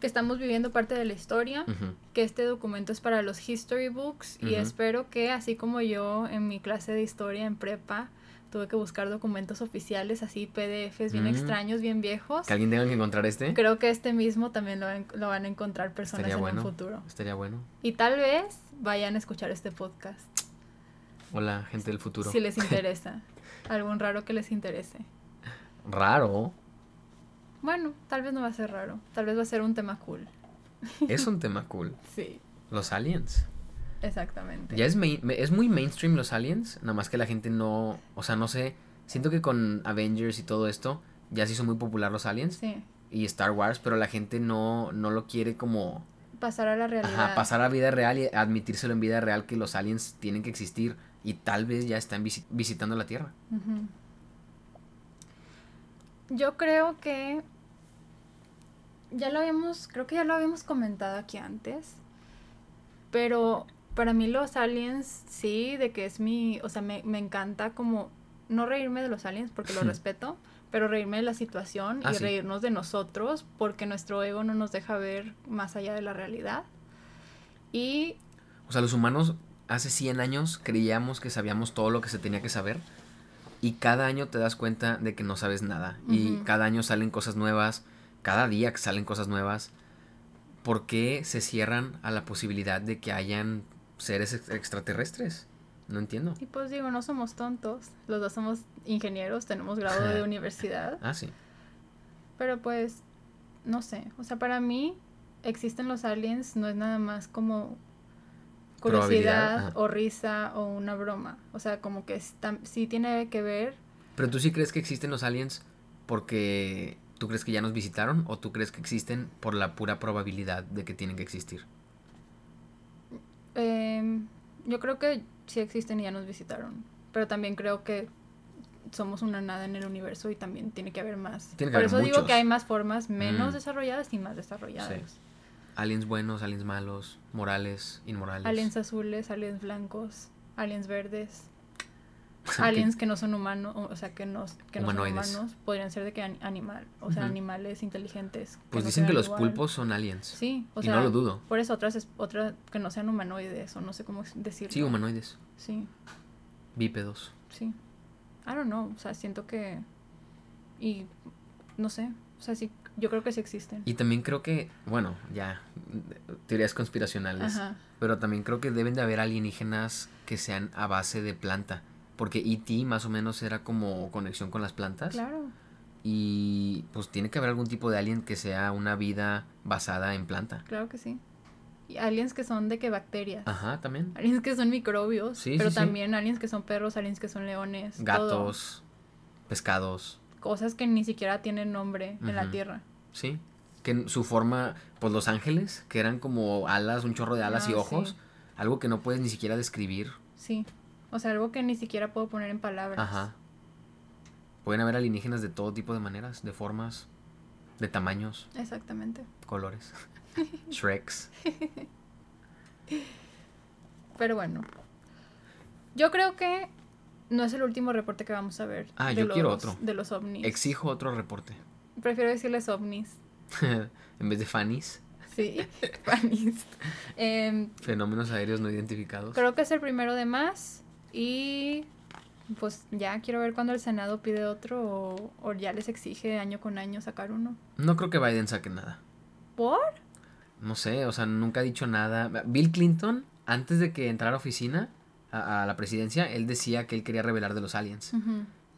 que estamos viviendo parte de la historia, que este documento es para los history books y espero que así como yo en mi clase de historia en prepa tuve que buscar documentos oficiales así PDFs bien Mm. extraños, bien viejos. Que alguien tenga que encontrar este. Creo que este mismo también lo, van- lo van a encontrar personas Estaría en bueno. un futuro. Estaría bueno. Y tal vez vayan a escuchar este podcast Hola, gente del futuro. si les [LAUGHS] interesa. Algún raro que les interese. Raro. Bueno, tal vez no va a ser raro. Tal vez va a ser un tema cool. [LAUGHS] Es un tema cool. Sí. Los aliens. Exactamente. Ya es, es muy mainstream los aliens, nada más que la gente no, o sea, no sé, siento que con Avengers y todo esto ya se hizo muy popular los aliens Sí. y Star Wars, pero la gente no, no lo quiere como Pasar a la realidad. ajá, pasar a vida real y admitírselo en vida real que los aliens tienen que existir y tal vez ya están visi- visitando la Tierra. Yo creo que ya lo habíamos, creo que ya lo habíamos comentado aquí antes, pero para mí los aliens sí, de que es mi, o sea, me, me encanta como no reírme de los aliens porque los respeto, pero reírme de la situación Ah, y sí. reírnos de nosotros porque nuestro ego no nos deja ver más allá de la realidad. Y O sea, los humanos hace 100 años creíamos que sabíamos todo lo que se tenía que saber y cada año te das cuenta de que no sabes nada y cada año salen cosas nuevas, cada día que salen cosas nuevas. ¿Por qué se cierran a la posibilidad de que hayan seres ex- extraterrestres? No entiendo. Y pues digo, no somos tontos. Los dos somos ingenieros, tenemos grado de universidad. Ah, sí. Pero pues, no sé. O sea, para mí existen los aliens, no es nada más como curiosidad o risa o una broma. O sea, como que está- sí tiene que ver. Pero tú sí crees que existen los aliens porque tú crees que ya nos visitaron o tú crees que existen por la pura probabilidad de que tienen que existir. em, yo creo que sí existen y ya nos visitaron. Pero también creo que somos una nada en el universo y también tiene que haber más. Que Por haber eso digo que hay más formas menos Mm. desarrolladas y más desarrolladas. Aliens buenos, aliens malos, morales, inmorales. Aliens azules, aliens blancos, aliens verdes, [LAUGHS] aliens que no son humanos, o sea, que no, que no son Humanoides. humanos, podrían ser de que an- animal, o sea, animales inteligentes. Pues no dicen que los igual. pulpos son aliens. Sí, o y sea, no lo dudo. por eso otras, es- otra que no sean humanoides, o no sé cómo decirlo. Sí, humanoides, Sí, bípedos. sí. I don't know, o sea, siento que, y, no sé, o sea, sí, yo creo que sí existen. Y también creo que, bueno, ya, teorías conspiracionales. Ajá, Pero también creo que deben de haber alienígenas que sean a base de planta. Porque E.T. más o menos era como conexión con las plantas. claro. Y pues tiene que haber algún tipo de alien que sea una vida basada en planta. Claro que sí. Y aliens que son de que bacterias. Ajá, también. Aliens que son microbios. Sí, pero sí, sí. también aliens que son perros, aliens que son leones. todo. Gatos, pescados, Cosas que ni siquiera tienen nombre en la. Tierra. ¿sí? Que su forma, pues los ángeles, que eran como alas, un chorro de alas Ah, y ojos. sí. Algo que no puedes ni siquiera describir. Sí. O sea, algo que ni siquiera puedo poner en palabras. Ajá. Pueden haber alienígenas de todo tipo de maneras, de formas, de tamaños, Exactamente. colores. [LAUGHS] Shreks. Pero bueno. Yo creo que no es el último reporte que vamos a ver. Ah, yo quiero otro. De los ovnis. Exijo otro reporte. Prefiero decirles ovnis. [LAUGHS] en vez de Fanny's, Sí. [LAUGHS] Panis. Em, fenómenos aéreos no identificados. Creo que es el primero de más y pues ya quiero ver cuando el Senado pide otro o, o ya les exige año con año sacar uno. No creo que Biden saque nada. ¿Por? No sé, o sea, nunca ha dicho nada. Bill Clinton, antes de que entrara a oficina, a, a la presidencia, él decía que él quería revelar de los aliens.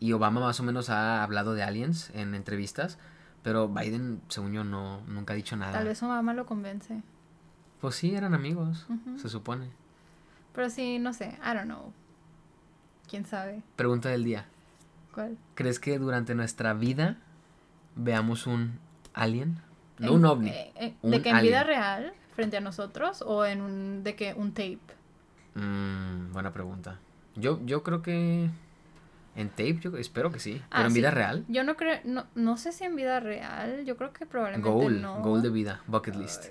Y Obama más o menos ha hablado de aliens en entrevistas, pero Biden, según yo, no, nunca ha dicho nada. Tal vez mamá lo convence. Pues sí, eran amigos, se supone. Pero sí, no sé, I don't know. ¿Quién sabe Pregunta del día. cuál? ¿Crees que durante nuestra vida veamos un alien? No En- un ovni. eh, eh, un ¿De que en vida real frente a nosotros o en un, de que un tape? Mm, buena pregunta. Yo, yo creo que en tape, yo espero que sí. Ah, Pero en sí. vida real, Yo no creo, no, no sé si en vida real, yo creo que probablemente goal, no. goal de vida, bucket list.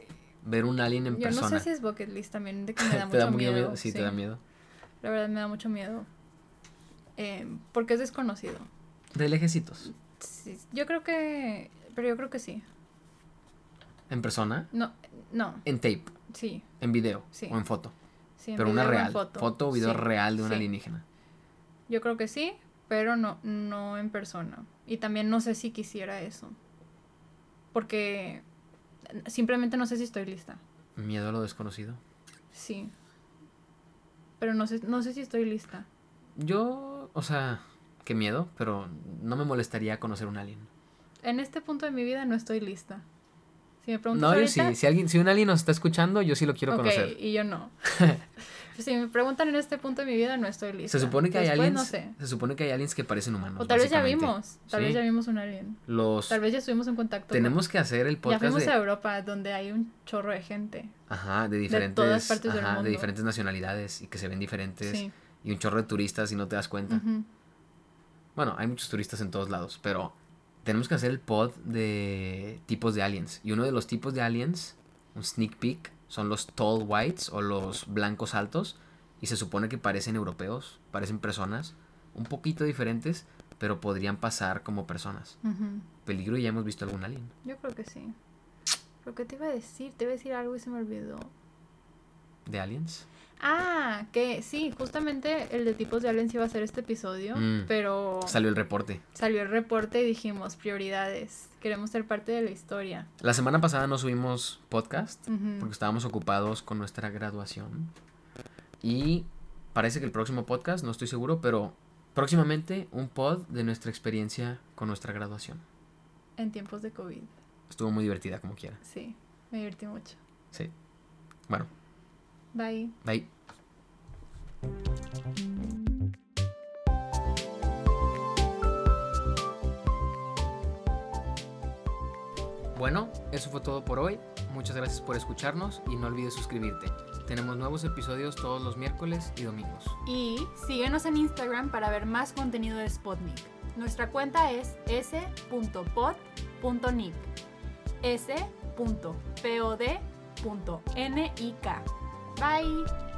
Ver un alien en Yo persona. no sé si es bucket list también, de que me [LAUGHS] da ¿Te da mucho mucho miedo. Sí, te da miedo. La verdad me da mucho miedo. Eh, porque es desconocido. De lejecitos. Sí, yo creo que. Pero yo creo que sí. En persona, No, no, en tape, sí. en video Sí. o en foto. Sí pero una real. foto. Foto. o video Sí, real de un sí. alienígena. Yo creo que sí, pero no, no en persona. Y también no sé si quisiera eso. Porque simplemente no sé si estoy lista. Miedo a lo desconocido. Sí. Pero no sé, no sé si estoy lista. Yo, o sea, qué miedo, pero no me molestaría conocer un alien. en este punto de mi vida no estoy lista. Si me preguntas No, yo ahorita, sí. Si alguien, si un alien nos está escuchando, yo sí lo quiero conocer. y yo no. [LAUGHS] si me preguntan en este punto de mi vida, no estoy lista. Se supone que hay aliens. no sé. Se supone que hay aliens que parecen humanos. O tal vez ya vimos, tal Sí. vez ya vimos un alien. Los Tal vez ya estuvimos en contacto. tenemos que hacer el con- Ya podcast fuimos de, a Europa, donde hay un chorro de gente. ajá, de diferentes, todas partes del mundo. de diferentes nacionalidades y que se ven diferentes Sí. y un chorro de turistas y no te das cuenta. Bueno, hay muchos turistas en todos lados, pero tenemos que hacer el pod de tipos de aliens. Y uno de los tipos de aliens, un sneak peek, son los tall whites o los blancos altos. Y se supone que parecen europeos, parecen personas, un poquito diferentes, pero podrían pasar como personas. Peligro y ya hemos visto algún alien. Yo creo que sí. ¿Pero qué te iba a decir? Te iba a decir algo y se me olvidó. ¿De aliens? Ah, que sí, justamente el de tipos de aliens iba a ser este episodio, Mm. pero Salió el reporte. salió el reporte y dijimos prioridades. Queremos ser parte de la historia. La semana pasada no subimos podcast porque estábamos ocupados con nuestra graduación. Y parece que el próximo podcast, no estoy seguro, pero próximamente un pod de nuestra experiencia con nuestra graduación. En tiempos de COVID. Estuvo muy divertida como quiera. Sí, me divertí mucho. Sí. Bueno, Bye. bye. Bueno, eso fue todo por hoy. Muchas gracias por escucharnos y no olvides suscribirte. Tenemos nuevos episodios todos los miércoles y domingos. Y síguenos en Instagram para ver más contenido de Spotnik. Nuestra cuenta es s.pod.nick. s.pod.nik. Bye.